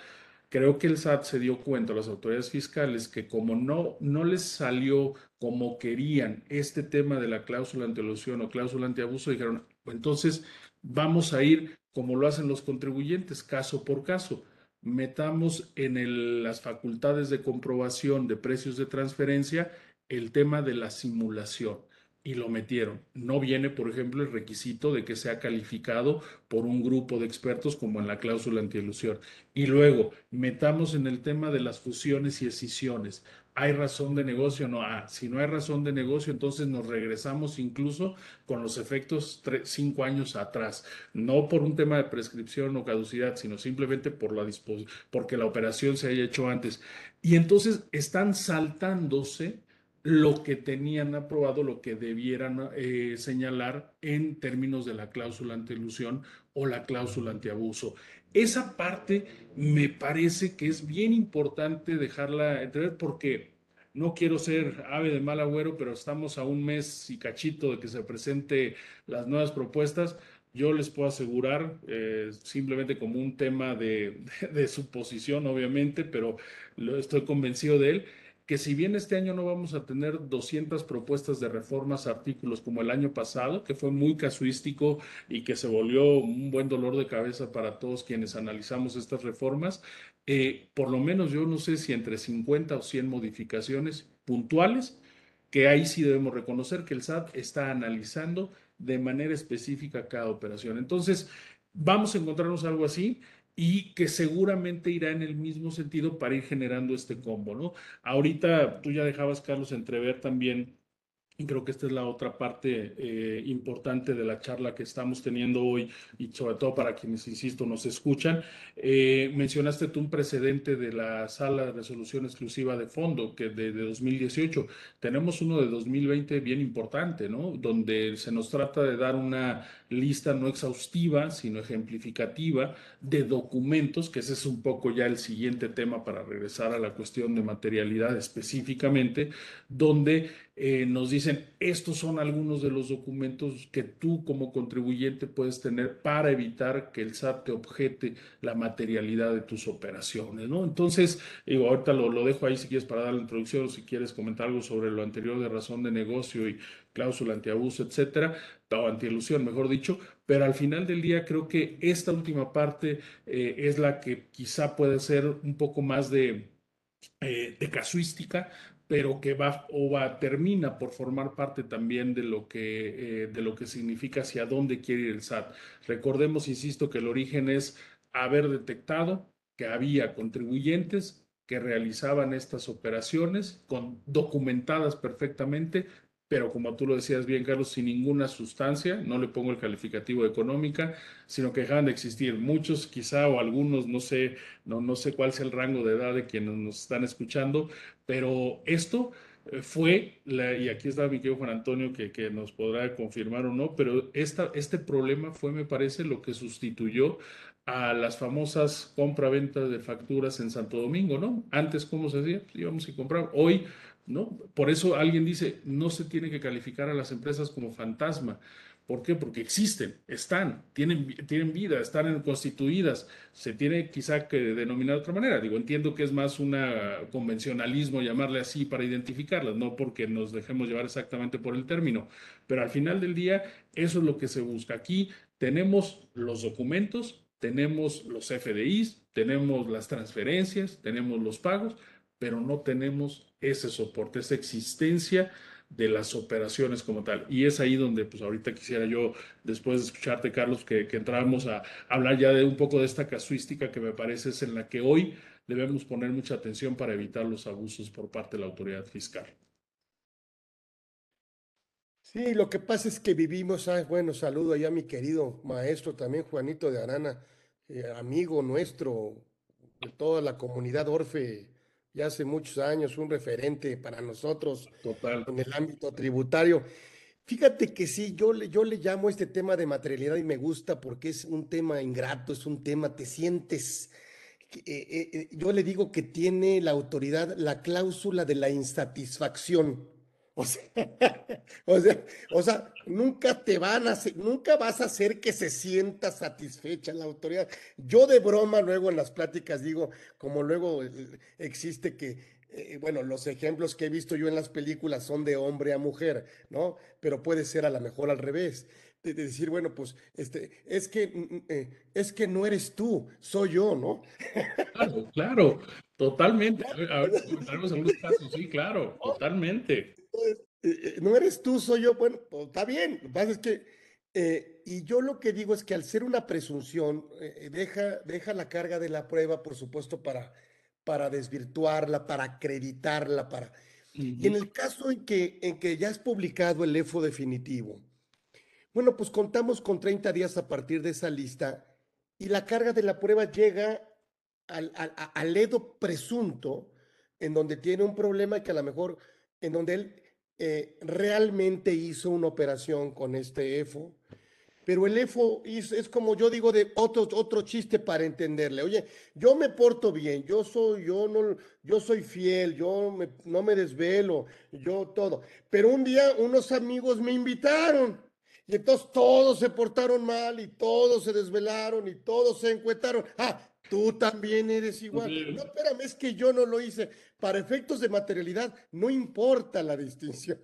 Speaker 2: Creo que el SAT se dio cuenta, las autoridades fiscales, que como no, no les salió como querían este tema de la cláusula antielusión o cláusula antiabuso, dijeron, entonces vamos a ir como lo hacen los contribuyentes, caso por caso. Metamos en las facultades de comprobación de precios de transferencia el tema de la simulación y lo metieron. No viene, por ejemplo, el requisito de que sea calificado por un grupo de expertos como en la cláusula antielusión. Y luego, metamos en el tema de las fusiones y escisiones. ¿Hay razón de negocio? No. Ah, si no hay razón de negocio, entonces nos regresamos incluso con los efectos cinco años atrás. No por un tema de prescripción o caducidad, sino simplemente por la porque la operación se haya hecho antes. Y entonces están saltándose lo que tenían aprobado, lo que debieran eh, señalar en términos de la cláusula antielusión o la cláusula antiabuso. Esa parte me parece que es bien importante dejarla entrever porque no quiero ser ave de mal agüero, pero estamos a un mes y cachito de que se presente las nuevas propuestas. Yo les puedo asegurar, eh, simplemente como un tema de, *laughs* de, suposición, obviamente, pero estoy convencido de él, que si bien este año no vamos a tener 200 propuestas de reformas, artículos como el año pasado, que fue muy casuístico y que se volvió un buen dolor de cabeza para todos quienes analizamos estas reformas, eh, por lo menos yo no sé si entre 50 o 100 modificaciones puntuales, que ahí sí debemos reconocer que el SAT está analizando de manera específica cada operación. Entonces, vamos a encontrarnos algo así y que seguramente irá en el mismo sentido para ir generando este combo, ¿no? Ahorita tú ya dejabas, Carlos, entrever también Y creo que esta es la otra parte eh, importante de la charla que estamos teniendo hoy y sobre todo para quienes, insisto, nos escuchan. Eh, mencionaste tú un precedente de la sala de resolución exclusiva de fondo que de, de 2018. Tenemos uno de 2020 bien importante, ¿no? Donde se nos trata de dar una lista no exhaustiva, sino ejemplificativa de documentos, que ese es un poco ya el siguiente tema para regresar a la cuestión de materialidad específicamente, donde eh, nos dicen, estos son algunos de los documentos que tú como contribuyente puedes tener para evitar que el SAT te objete la materialidad de tus operaciones, ¿no? Entonces, digo, ahorita lo, dejo ahí si quieres para dar la introducción o si quieres comentar algo sobre lo anterior de razón de negocio y cláusula antiabuso, etcétera, o antielusión, mejor dicho, pero al final del día creo que esta última parte eh, es la que quizá puede ser un poco más de, eh, de casuística, pero que va o va, termina por formar parte también de lo, que, eh, de lo que significa hacia dónde quiere ir el SAT. Recordemos, insisto, que el origen es haber detectado que había contribuyentes que realizaban estas operaciones con, documentadas perfectamente, pero como tú lo decías bien, Carlos, sin ninguna sustancia, no le pongo el calificativo económica, sino que dejaban de existir. Muchos quizá o algunos, no sé, no, no sé cuál sea el rango de edad de quienes nos están escuchando, pero esto eh, fue, y aquí está mi querido Juan Antonio que, que nos podrá confirmar o no, pero esta, este problema fue, me parece, lo que sustituyó a las famosas compra-venta de facturas en Santo Domingo, ¿no? Antes, ¿cómo se? Pues íbamos y comprar. Hoy ¿no? Por eso alguien dice, no se tiene que calificar a las empresas como fantasma. ¿Por qué? Porque existen, están, tienen, tienen vida, están constituidas. Se tiene quizá que denominar de otra manera. Digo, entiendo que es más un convencionalismo llamarle así para identificarlas, no porque nos dejemos llevar exactamente por el término. Pero al final del día, eso es lo que se busca. Aquí tenemos los documentos, tenemos los FDIs, tenemos las transferencias, tenemos los pagos, pero no tenemos ese soporte, esa existencia de las operaciones como tal. Y es ahí donde, pues ahorita quisiera yo, después de escucharte, Carlos, que, que entráramos a hablar ya de un poco de esta casuística que me parece es en la que hoy debemos poner mucha atención para evitar los abusos por parte de la autoridad fiscal.
Speaker 1: Sí, lo que pasa es que vivimos, ah, bueno, saludo allá a mi querido maestro también, Juanito de Arana, eh, amigo nuestro, de toda la comunidad Orfe ya hace muchos años, un referente para nosotros en el ámbito tributario. Fíjate que sí, yo le, yo le llamo este tema de materialidad y me gusta porque es un tema ingrato, es un tema, te sientes, eh, eh, eh, yo le digo que tiene la autoridad la cláusula de la insatisfacción. *laughs* O sea, *laughs* o sea, o sea, nunca te van a hacer, nunca vas a hacer que se sienta satisfecha la autoridad. Yo de broma luego en las pláticas digo, como luego eh, existe que, eh, bueno, los ejemplos que he visto yo en las películas son de hombre a mujer, ¿no? Pero puede ser a lo mejor al revés. De, decir, bueno, pues, este, es que, mm, mm, eh, es que no eres tú, soy yo, ¿no?
Speaker 2: Claro, claro, totalmente. *laughs* A ver, algunos casos, sí, claro, totalmente.
Speaker 1: Eh, eh, no eres tú, soy yo. Bueno, pues, está bien. Lo que pasa es que, eh, y yo lo que digo es que al ser una presunción, deja, deja la carga de la prueba, por supuesto, para, para desvirtuarla, para acreditarla, para... Y en el caso en que, en que ya es publicado el EFO definitivo, bueno, pues contamos con 30 días a partir de esa lista y la carga de la prueba llega al, al, al EDO presunto, en donde tiene un problema que a lo mejor, en donde él eh, realmente hizo una operación con este EFO, pero el EFO es, como yo digo de otro, otro chiste para entenderle. Oye, yo me porto bien, yo soy, yo no, yo soy fiel, yo no me desvelo, yo todo. Pero un día unos amigos me invitaron y entonces todos se portaron mal y todos se desvelaron y todos se encuetaron. Ah, tú también eres igual. No, espérame, es que yo no lo hice. Para efectos de materialidad, no importa la distinción.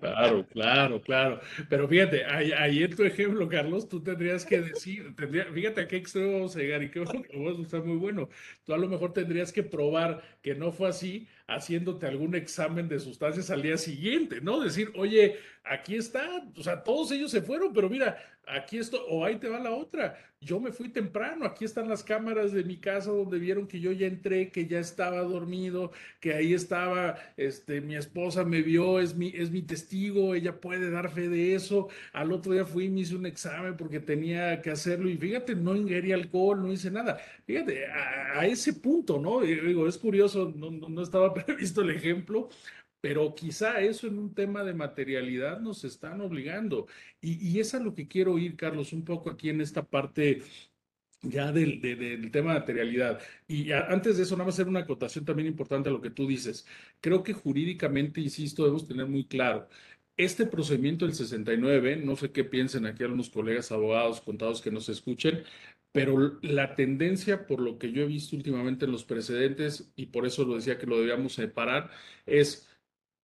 Speaker 2: Claro, claro, claro. Pero fíjate, ahí, en tu ejemplo, Carlos, tú tendrías que decir, tendría, fíjate a qué extremo vamos a llegar y qué *laughs* bueno que vos está muy bueno. Tú a lo mejor tendrías que probar que no fue así haciéndote algún examen de sustancias al día siguiente, ¿no? Decir, oye, aquí está, o sea, todos ellos se fueron, pero mira, aquí esto, o ahí te va la otra. Yo me fui temprano, aquí están las cámaras de mi casa donde vieron que yo ya entré, que ya estaba dormido, que ahí estaba, este, mi esposa me vio, es mi, es mi testigo, ella puede dar fe de eso. Al otro día fui y me hice un examen porque tenía que hacerlo y fíjate, no ingerí alcohol, no hice nada. Fíjate, a, ese punto, ¿no? digo, es curioso, no, no estaba previsto *laughs* el ejemplo, pero quizá eso en un tema de materialidad nos están obligando. Y, es a lo que quiero ir, Carlos, un poco aquí en esta parte ya del, del, tema de materialidad. Y antes de eso, nada más hacer una acotación también importante a lo que tú dices. Creo que jurídicamente, insisto, debemos tener muy claro. Este procedimiento del 69, no sé qué piensen aquí algunos colegas abogados, contados que nos escuchen, pero la tendencia, por lo que yo he visto últimamente en los precedentes, y por eso lo decía que lo debíamos separar, es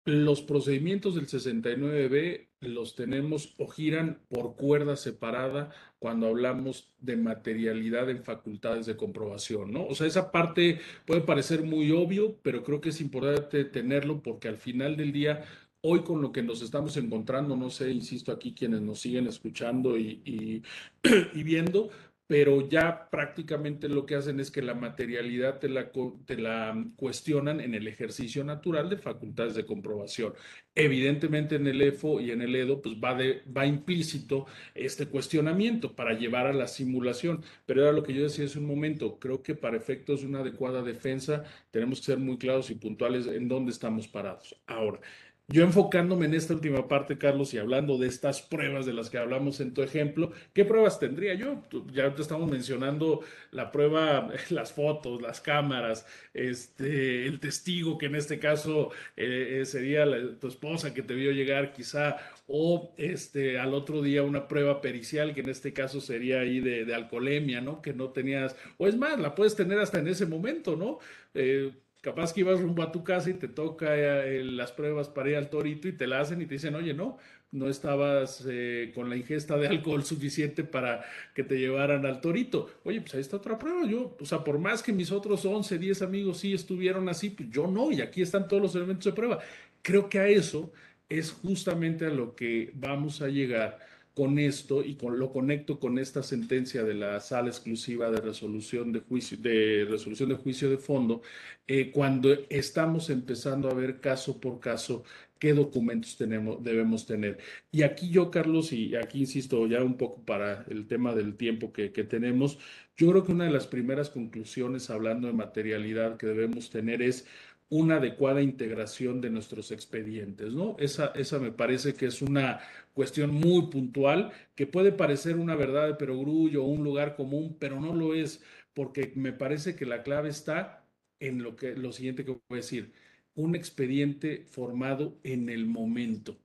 Speaker 2: los procedimientos del 69B los tenemos o giran por cuerda separada cuando hablamos de materialidad en facultades de comprobación, ¿no? O sea, esa parte puede parecer muy obvio, pero creo que es importante tenerlo porque al final del día hoy con lo que nos estamos encontrando, no sé, insisto aquí quienes nos siguen escuchando y, y, *clears throat* y, viendo, pero ya prácticamente lo que hacen es que la materialidad te la, la cuestionan en el ejercicio natural de facultades de comprobación. Evidentemente en el EFO y en el EDO pues va, de, va implícito este cuestionamiento para llevar a la simulación, pero era lo que yo decía hace un momento, creo que para efectos de una adecuada defensa tenemos que ser muy claros y puntuales en dónde estamos parados. Ahora, yo enfocándome en esta última parte, Carlos, y hablando de estas pruebas de las que hablamos en tu ejemplo, ¿qué pruebas tendría yo? Ya te estamos mencionando la prueba, *laughs* las fotos, las cámaras, este, el testigo, que en este caso eh, eh, sería tu esposa que te vio llegar quizá, o este, al otro día una prueba pericial, que en este caso sería ahí de, de alcoholemia, ¿no? Que no tenías, o es más, la puedes tener hasta en ese momento, ¿no? Eh, capaz que ibas rumbo a tu casa y te toca eh, las pruebas para ir al torito y te la hacen y te dicen, oye, no, no estabas eh, con la ingesta de *laughs* alcohol suficiente para que te llevaran al torito. Oye, pues ahí está otra prueba. Yo, o sea, por más que mis otros 11, 10 amigos sí estuvieron así, pues yo no, y aquí están todos los elementos de prueba. Creo que a eso es justamente a lo que vamos a llegar con esto y con, lo conecto con esta sentencia de la sala exclusiva de resolución de juicio de resolución de juicio de fondo eh, cuando estamos empezando a ver caso por caso qué documentos tenemos debemos tener. Y aquí yo Carlos y aquí insisto ya un poco para el tema del tiempo que, que tenemos yo creo que una de las primeras conclusiones hablando de materialidad que debemos tener es una adecuada integración de nuestros expedientes, ¿no? Esa, esa me parece que es una cuestión muy puntual que puede parecer una verdad de perogrullo o un lugar común, pero no lo es, porque me parece que la clave está en lo, que, lo siguiente que voy a decir, un expediente formado en el momento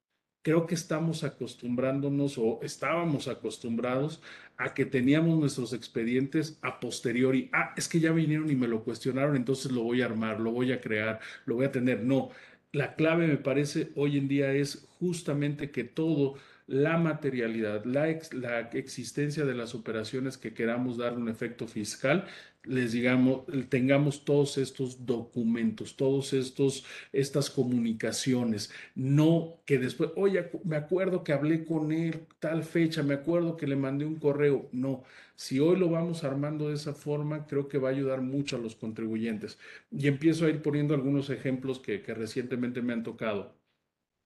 Speaker 2: creo que estamos acostumbrándonos o estábamos acostumbrados a que teníamos nuestros expedientes a posteriori. Ah, es que ya vinieron y me lo cuestionaron, entonces lo voy a armar, lo voy a crear, lo voy a tener. No, la clave me parece hoy en día es justamente que todo la materialidad, la, la, existencia de las operaciones que queramos dar un efecto fiscal, les digamos, tengamos todos estos documentos, todos estos, estas comunicaciones, no que después, oye, me acuerdo que hablé con él tal fecha, me acuerdo que le mandé un correo, no, si hoy lo vamos armando de esa forma, creo que va a ayudar mucho a los contribuyentes. Y empiezo a ir poniendo algunos ejemplos que, recientemente me han tocado.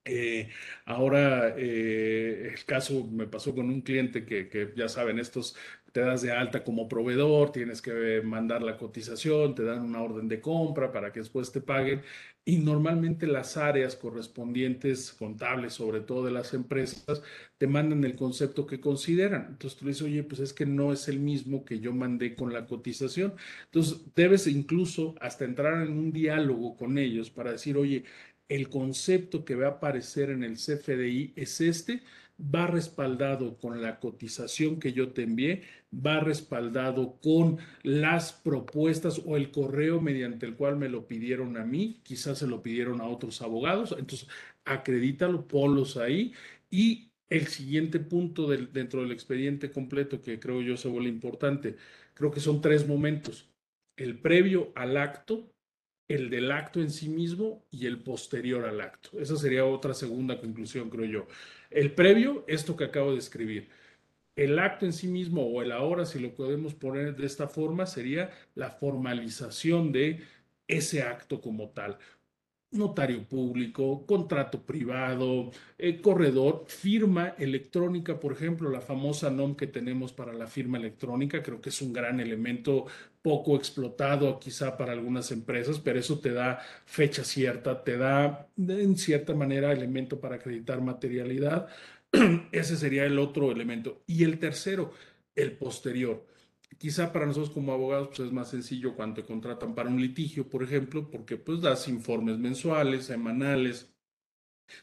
Speaker 2: Eh, ahora, eh, el caso me pasó con un cliente que, ya saben, estos te das de alta como proveedor, tienes que mandar la cotización, te dan una orden de compra para que después te paguen. Y normalmente las áreas correspondientes, contables sobre todo de las empresas, te mandan el concepto que consideran. Entonces tú dices, oye, pues es que no es el mismo que yo mandé con la cotización. Entonces debes incluso hasta entrar en un diálogo con ellos para decir, oye, el concepto que va a aparecer en el CFDI es este, va respaldado con la cotización que yo te envié, va respaldado con las propuestas o el correo mediante el cual me lo pidieron a mí, quizás se lo pidieron a otros abogados, entonces acredítalo, ponlos ahí y el siguiente punto dentro del expediente completo que creo yo se vuelve importante, creo que son tres momentos. El previo al acto, el del acto en sí mismo y el posterior al acto. Esa sería otra segunda conclusión, creo yo. El previo, esto que acabo de escribir. El acto en sí mismo o el ahora, si lo podemos poner de esta forma, sería la formalización de ese acto como tal notario público, contrato privado, eh, corredor, firma electrónica, por ejemplo, la famosa NOM que tenemos para la firma electrónica, creo que es un gran elemento poco explotado quizá para algunas empresas, pero eso te da fecha cierta, te da en cierta manera elemento para acreditar materialidad. *clears throat* Ese sería el otro elemento. Y el tercero, el posterior Quizá para nosotros como abogados pues es más sencillo cuando te contratan para un litigio, por ejemplo, porque pues das informes mensuales, semanales,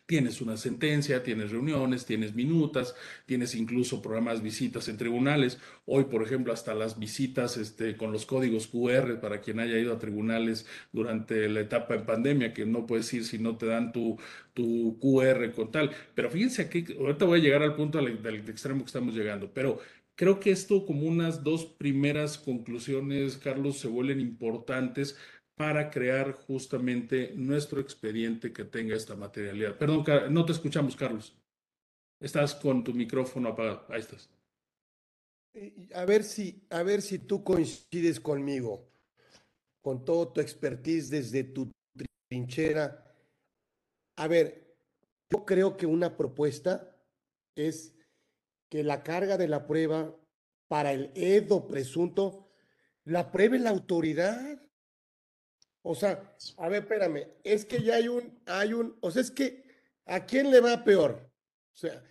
Speaker 2: Tienes una sentencia, tienes reuniones, tienes minutas, tienes incluso programas visitas en tribunales. Hoy, por ejemplo, hasta las visitas este, con los códigos QR para quien haya ido a tribunales durante la etapa en pandemia, que no puedes ir si no te dan tu, tu QR con tal. Pero fíjense aquí, ahorita voy a llegar al punto del, del extremo que estamos llegando, pero Creo que esto como unas dos primeras conclusiones, Carlos, se vuelven importantes para crear justamente nuestro expediente que tenga esta materialidad. Perdón, no te escuchamos, Carlos. Estás con tu micrófono apagado. Ahí estás.
Speaker 1: A ver si, a ver si tú coincides conmigo, con todo tu expertise desde tu trinchera. A ver, yo creo que una propuesta es que la carga de la prueba para el edo presunto la pruebe la autoridad. O sea, a ver, espérame, es que ya hay un, hay un, o sea, es que ¿a quién le va peor? O sea,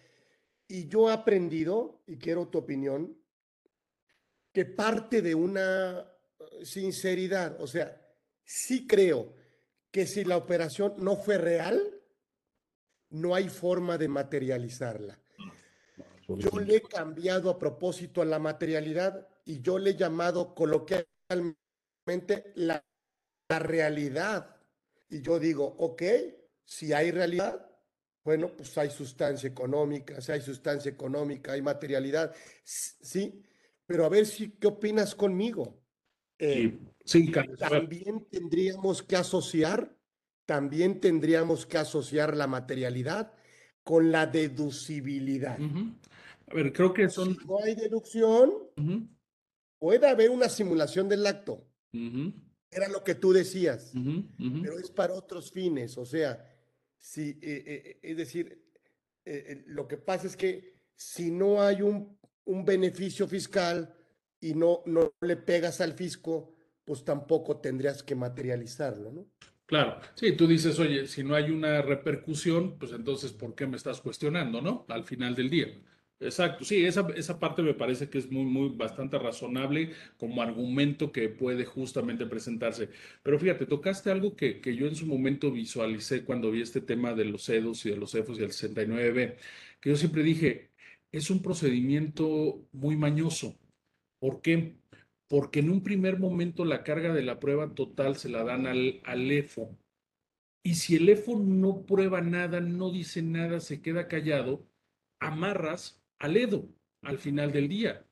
Speaker 1: y yo he aprendido, y quiero tu opinión, que parte de una sinceridad, o sea, sí creo que si la operación no fue real, no hay forma de materializarla. Yo le he cambiado a propósito a la materialidad y yo le he llamado coloquialmente la, la realidad. Y yo digo, ok, si hay realidad, bueno, pues hay sustancia económica, si hay sustancia económica, hay materialidad, sí, pero a ver si, ¿qué opinas conmigo?
Speaker 2: Eh, sí,
Speaker 1: también tendríamos que asociar, también tendríamos que asociar la materialidad con la deducibilidad.
Speaker 2: A ver, creo que son...
Speaker 1: Si no hay deducción, puede haber una simulación del acto. Era lo que tú decías, pero es para otros fines. O sea, si, eh, eh, es decir, eh, lo que pasa es que si no hay un, un beneficio fiscal y no, no le pegas al fisco, pues tampoco tendrías que materializarlo, ¿no?
Speaker 2: Claro, sí, tú dices, oye, si no hay una repercusión, pues entonces, ¿por qué me estás cuestionando, no? Al final del día. Exacto, sí, esa, esa parte me parece que es muy, muy, bastante razonable como argumento que puede justamente presentarse. Pero fíjate, tocaste algo que, que yo en su momento visualicé cuando vi este tema de los EDOS y de los EFOS y el 69B, que yo siempre dije, es un procedimiento muy mañoso. ¿Por qué? Porque en un primer momento la carga de la prueba total se la dan al, al EFO. Y si el EFO no prueba nada, no dice nada, se queda callado, amarras al Edo al final del día.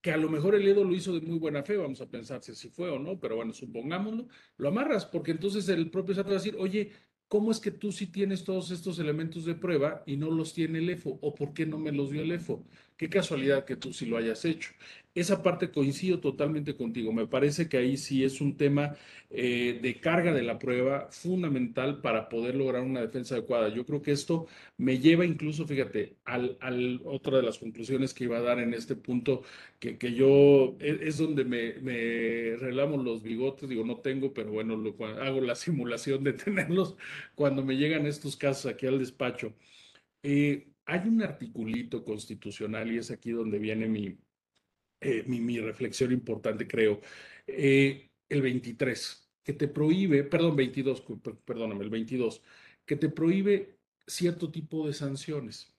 Speaker 2: Que a lo mejor el Edo lo hizo de muy buena fe, vamos a pensar si fue o no, pero bueno, supongámoslo, lo amarras, porque entonces el propio SAT va a decir, oye, ¿cómo es que tú sí tienes todos estos elementos de prueba y no los tiene el EFO? ¿O por qué no me los dio el EFO? Qué casualidad que tú sí lo hayas hecho. Esa parte coincido totalmente contigo. Me parece que ahí sí es un tema eh, de carga de la prueba fundamental para poder lograr una defensa adecuada. Yo creo que esto me lleva incluso, fíjate, al, otra de las conclusiones que iba a dar en este punto, que, que yo e, es, donde me, me relamo los bigotes, digo, no tengo, pero bueno, hago la *laughs* simulación de tenerlos cuando me llegan estos casos aquí al despacho. Eh, hay un articulito constitucional y es aquí donde viene mi, eh, mi, reflexión importante, creo. Eh, el 23, que te prohíbe, perdón, 22, perdóname, el 22, que te prohíbe cierto tipo de sanciones.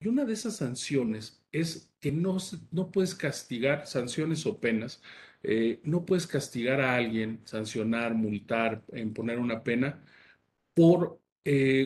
Speaker 2: Y una de esas sanciones es que no, no puedes castigar sanciones o penas, eh, no puedes castigar a alguien, sancionar, multar, imponer una pena por,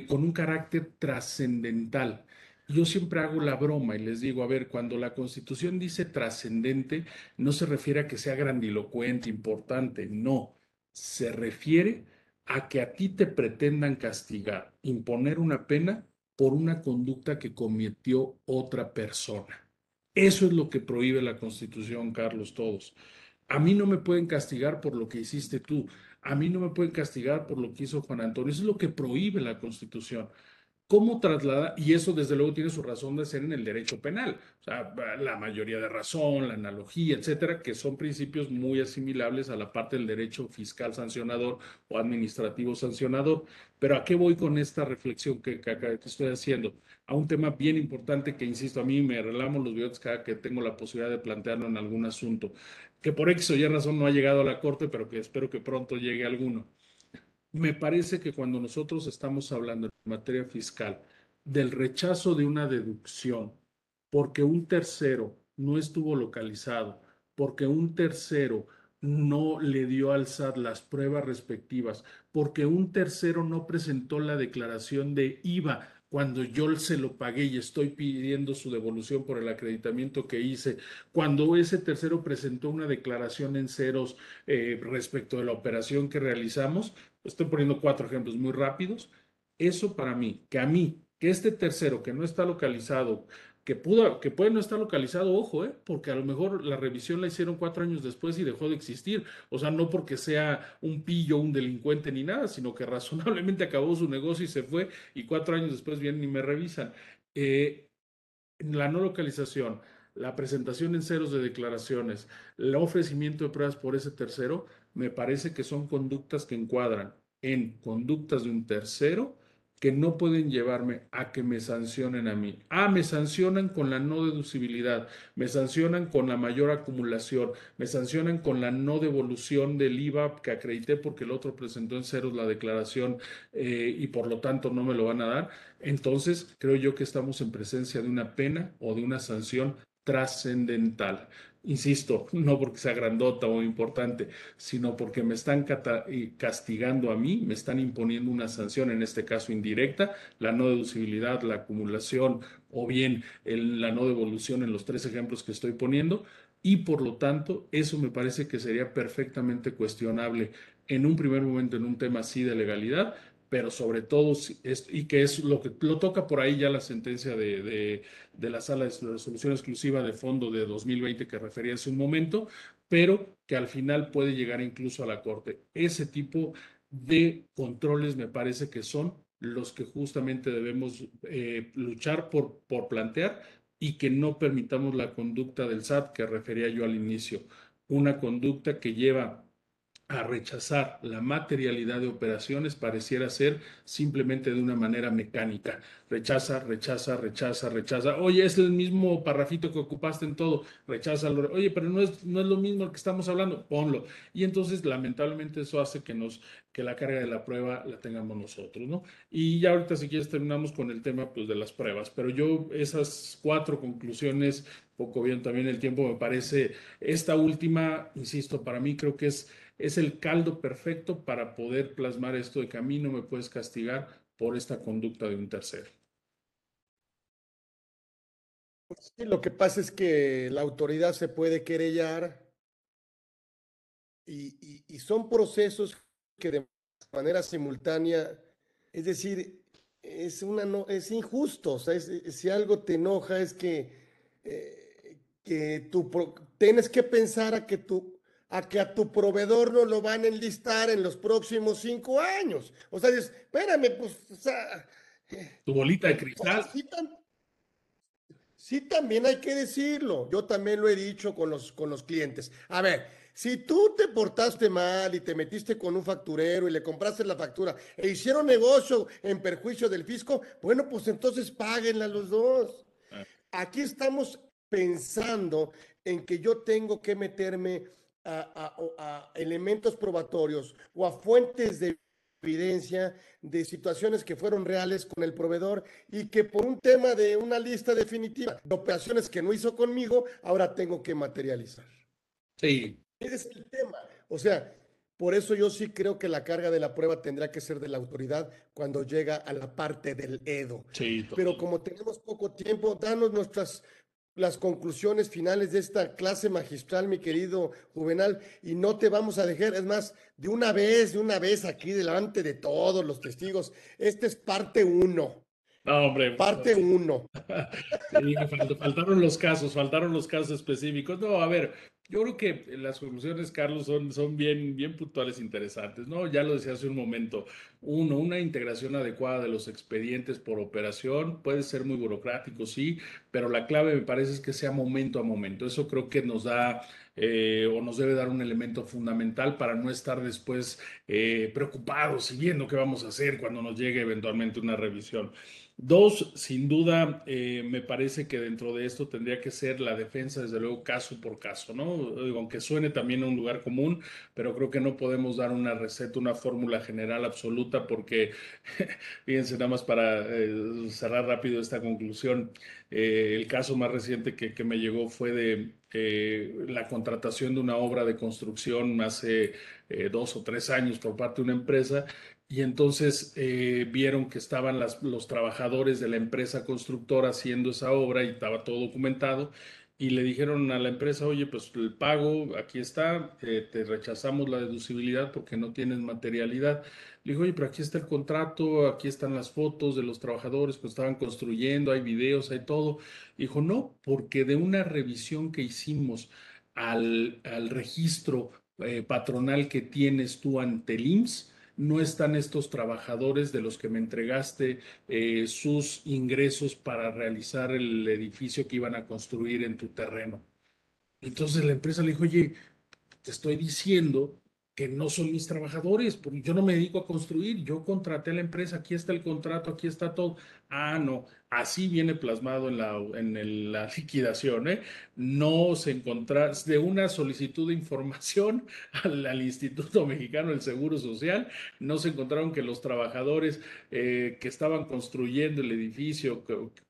Speaker 2: con un carácter trascendental. Yo siempre hago la broma y les digo, a ver, cuando la constitución dice trascendente, no se refiere a que sea grandilocuente, importante, no, se refiere a que a ti te pretendan castigar, imponer una pena por una conducta que cometió otra persona. Eso es lo que prohíbe la Constitución, Carlos, todos. A mí no me pueden castigar por lo que hiciste tú. A mí no me pueden castigar por lo que hizo Juan Antonio. Eso es lo que prohíbe la Constitución. ¿Cómo traslada? Y eso desde luego tiene su razón de ser en el derecho penal. O sea, la mayoría de razón, la analogía, etcétera, que son principios muy asimilables a la parte del derecho fiscal sancionador o administrativo sancionador. Pero ¿a qué voy con esta reflexión que, que, estoy haciendo? A un tema bien importante que, insisto, a mí me relamo los bigotes cada que tengo la posibilidad de plantearlo en algún asunto, que por X o Y razón no ha llegado a la Corte, pero que espero que pronto llegue alguno me parece que cuando nosotros estamos hablando en materia fiscal del rechazo de una deducción porque un tercero no estuvo localizado, porque un tercero no le dio al SAT las pruebas respectivas, porque un tercero no presentó la declaración de IVA cuando yo se lo pagué y estoy pidiendo su devolución por el acreditamiento que hice, cuando ese tercero presentó una declaración en ceros eh, respecto de la operación que realizamos, Estoy poniendo cuatro ejemplos muy rápidos. Eso para mí, que a mí, que este tercero que no está localizado, que, pudo, que puede no estar localizado, ojo, ¿eh? porque a lo mejor la revisión la hicieron cuatro años después y dejó de existir. O sea, no porque sea un pillo, un delincuente ni nada, sino que *laughs* razonablemente acabó su negocio y se fue y cuatro años después vienen y me revisan. Eh, la no localización, la presentación en ceros de declaraciones, el ofrecimiento de pruebas por ese tercero, me parece que son conductas que encuadran en conductas de un tercero que no pueden llevarme a que me sancionen a mí. Ah, me sancionan con la no deducibilidad, me sancionan con la mayor acumulación, me sancionan con la no devolución del IVA que acredité porque el otro presentó en ceros la declaración eh, y por lo tanto no me lo van a dar. Entonces, creo yo que estamos en presencia de una pena o de una sanción trascendental. Insisto, no porque sea grandota o importante, sino porque me están castigando a mí, me están imponiendo una sanción, en este caso indirecta, la no deducibilidad, la acumulación o bien la no devolución en los tres ejemplos que estoy poniendo. Y por lo tanto, eso me parece que sería perfectamente cuestionable en un primer momento en un tema así de legalidad, pero sobre todo, y que es lo que lo toca por ahí ya la sentencia de, la sala de resolución exclusiva de fondo de 2020 que refería hace un momento, pero que al final puede llegar incluso a la Corte. Ese tipo de controles me parece que son los que justamente debemos eh, luchar por, por plantear y que no permitamos la conducta del SAT que refería yo al inicio, una conducta que lleva a rechazar la materialidad de operaciones pareciera ser simplemente de una manera mecánica. Rechaza, rechaza, rechaza, rechaza. Oye, es el mismo parrafito que ocupaste en todo. Rechaza. Oye, pero no es, no es lo mismo que estamos hablando. Ponlo. Y entonces, lamentablemente, eso hace que nos que la carga de la prueba la tengamos nosotros, ¿no? Y ya ahorita si quieres terminamos con el tema pues de las pruebas, pero yo esas cuatro conclusiones, poco bien también el tiempo me parece, esta última, insisto, para mí creo que es es el caldo perfecto para poder plasmar esto de que a mí no me puedes castigar por esta conducta de un tercero.
Speaker 1: Lo que pasa es que la autoridad se puede querellar y, y, son procesos que de manera simultánea, es decir, es, una no, es injusto. O sea, si algo te enoja es que, eh, que tú tienes que pensar a que tu a que a tu proveedor no lo van a enlistar en los próximos cinco años. O sea, espérame, pues, o sea...
Speaker 2: Tu bolita de cristal.
Speaker 1: Sí, también hay que decirlo. Yo también lo he dicho con los, con los clientes. A ver, si tú te portaste mal y te metiste con un facturero y le compraste la factura e hicieron negocio en perjuicio del fisco, bueno, pues entonces páguenla los dos. Ah. Aquí estamos pensando en que yo tengo que meterme a, elementos probatorios o a fuentes de evidencia de situaciones que fueron reales con el proveedor y que por un tema de una lista definitiva de operaciones que no hizo conmigo, ahora tengo que materializar.
Speaker 2: Sí.
Speaker 1: Ese es el tema. O sea, por eso yo sí creo que la carga de la prueba tendrá que ser de la autoridad cuando llega a la parte del EDO.
Speaker 2: Sí,
Speaker 1: Pero como tenemos poco tiempo, danos nuestras las conclusiones finales de esta clase magistral, mi querido Juvenal, y no te vamos a dejar, es más, de una vez, de una vez aquí delante de todos los testigos, esta es parte uno.
Speaker 2: No, hombre.
Speaker 1: Parte uno. *laughs*
Speaker 2: faltaron los casos, faltaron los casos específicos. No, a ver, yo creo que las conclusiones, Carlos, son, son bien, bien puntuales, interesantes, ¿no? Ya lo decía hace un momento. Uno, una integración adecuada de los expedientes por operación puede ser muy burocrático, sí, pero la clave me parece es que sea momento a momento. Eso creo que nos da eh, o nos debe dar un elemento fundamental para no estar después eh, preocupados y viendo qué vamos a hacer cuando nos llegue eventualmente una revisión. Dos, sin duda, eh, me parece que dentro de esto tendría que ser la defensa, desde luego, caso por caso, ¿no? aunque suene también a un lugar común, pero creo que no podemos dar una receta, una fórmula general absoluta, porque, *laughs* fíjense, nada más para eh, cerrar rápido esta conclusión, eh, el caso más reciente que, que me llegó fue de la contratación de una obra de construcción hace dos o tres años por parte de una empresa y entonces eh, vieron que estaban los trabajadores de la empresa constructora haciendo esa obra y estaba todo documentado y le dijeron a la empresa, oye, pues el pago aquí está, eh, te rechazamos la deducibilidad porque no tienes materialidad. Le dijo, oye, pero aquí está el contrato, aquí están las fotos de los trabajadores que estaban construyendo, hay videos, hay todo. Dijo, no, porque de una revisión que hicimos al, al registro eh, patronal que tienes tú ante el IMSS, no están estos trabajadores de los que me entregaste eh, sus ingresos para realizar el edificio que iban a construir en tu terreno. Entonces la empresa le dijo, oye, te estoy diciendo que no son mis trabajadores, porque yo no me dedico a construir, yo contraté a la empresa, aquí está el contrato, aquí está todo. Ah, no, así viene plasmado en la, en la *laughs* liquidación, ¿eh? No se encontró de una solicitud de información *laughs* al, Instituto Mexicano del Seguro Social, no se encontraron que los trabajadores eh, que estaban construyendo el edificio,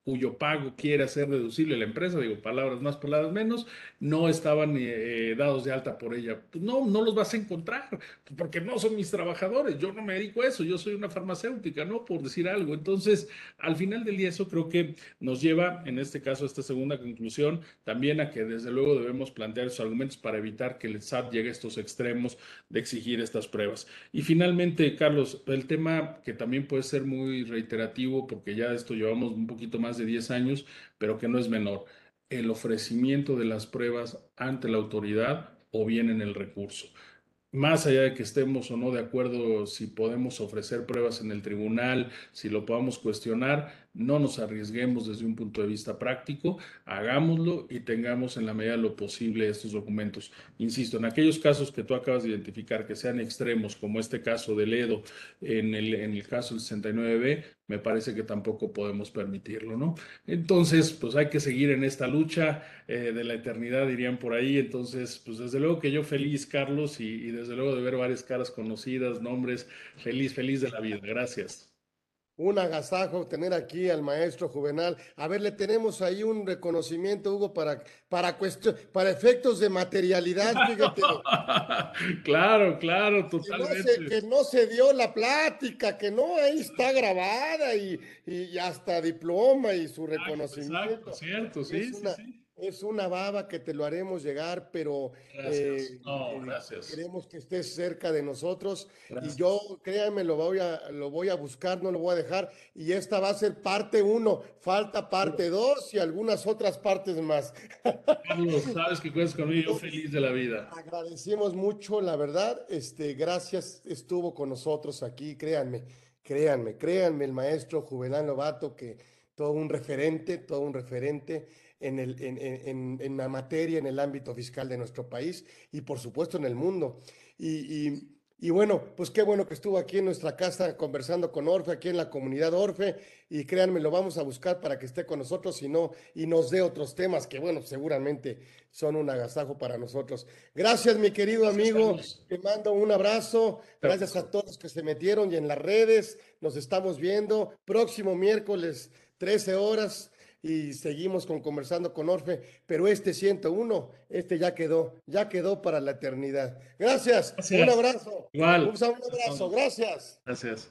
Speaker 2: cuyo pago quiere hacer deducible la empresa, digo palabras más, palabras menos, no estaban eh, dados de alta por ella. Pues no, no los vas a encontrar, porque no son mis trabajadores, yo no me dedico a eso, yo soy una farmacéutica, ¿no? Por decir algo. Entonces, al final del día, eso creo que nos lleva, en este caso, a esta segunda conclusión, también a que desde luego debemos plantear esos argumentos para evitar que el SAT llegue a estos extremos de exigir estas pruebas. Y finalmente, Carlos, el tema que también puede ser muy reiterativo, porque ya esto llevamos un poquito más de 10 años, pero que no es menor, el ofrecimiento de las pruebas ante la autoridad o bien en el recurso más allá de que estemos o no de acuerdo si podemos ofrecer pruebas en el tribunal, si lo podamos cuestionar, no nos arriesguemos desde un punto de vista práctico, hagámoslo y tengamos en la medida de lo posible estos documentos. Insisto, en aquellos casos que tú acabas de identificar que sean extremos, como este caso del EDO, en el, en el caso del 69B, me parece que tampoco podemos permitirlo, ¿no? Entonces, pues hay que seguir en esta lucha eh, de la eternidad, dirían por ahí. Entonces, pues desde luego que yo feliz, Carlos, y, y desde luego de ver varias caras conocidas, nombres, feliz, feliz de la vida. Gracias
Speaker 1: un agasajo tener aquí al maestro Juvenal. A ver, le tenemos ahí un reconocimiento, Hugo, para, para, para efectos de materialidad, fíjate. *laughs*
Speaker 2: claro, claro, totalmente.
Speaker 1: Que no, se, dio la plática, que no, ahí está grabada y, y hasta diploma y su reconocimiento.
Speaker 2: cierto, sí, sí, sí
Speaker 1: es una baba que te lo haremos llegar, pero
Speaker 2: eh, eh,
Speaker 1: queremos que estés cerca de nosotros. Y yo, créanme, lo voy, a, lo voy a buscar, no lo voy a dejar. Y esta va a ser parte uno, falta parte dos y algunas otras partes más.
Speaker 2: Carlos, sabes que cuentas conmigo, feliz de la vida.
Speaker 1: Agradecemos mucho, la verdad. Este, gracias, estuvo con nosotros aquí, créanme, créanme, créanme, el maestro Juvenal Novato, que todo un referente, todo un referente en, el, en, en, en, la materia, en el ámbito fiscal de nuestro país y por supuesto en el mundo. Y, y, y, bueno, pues qué bueno que estuvo aquí en nuestra casa conversando con Orfe, aquí en la comunidad Orfe, y créanme, lo vamos a buscar para que esté con nosotros y, no, y nos dé otros temas que, bueno, seguramente son un agasajo para nosotros. Gracias, mi querido amigo, te mando un abrazo, gracias a todos que se metieron y en las redes, nos estamos viendo. Próximo miércoles, 13 horas y seguimos con conversando con Orfe, pero este 101, este ya quedó, ya quedó para la eternidad. Gracias, un abrazo.
Speaker 2: Igual.
Speaker 1: Un abrazo, gracias.
Speaker 2: Gracias.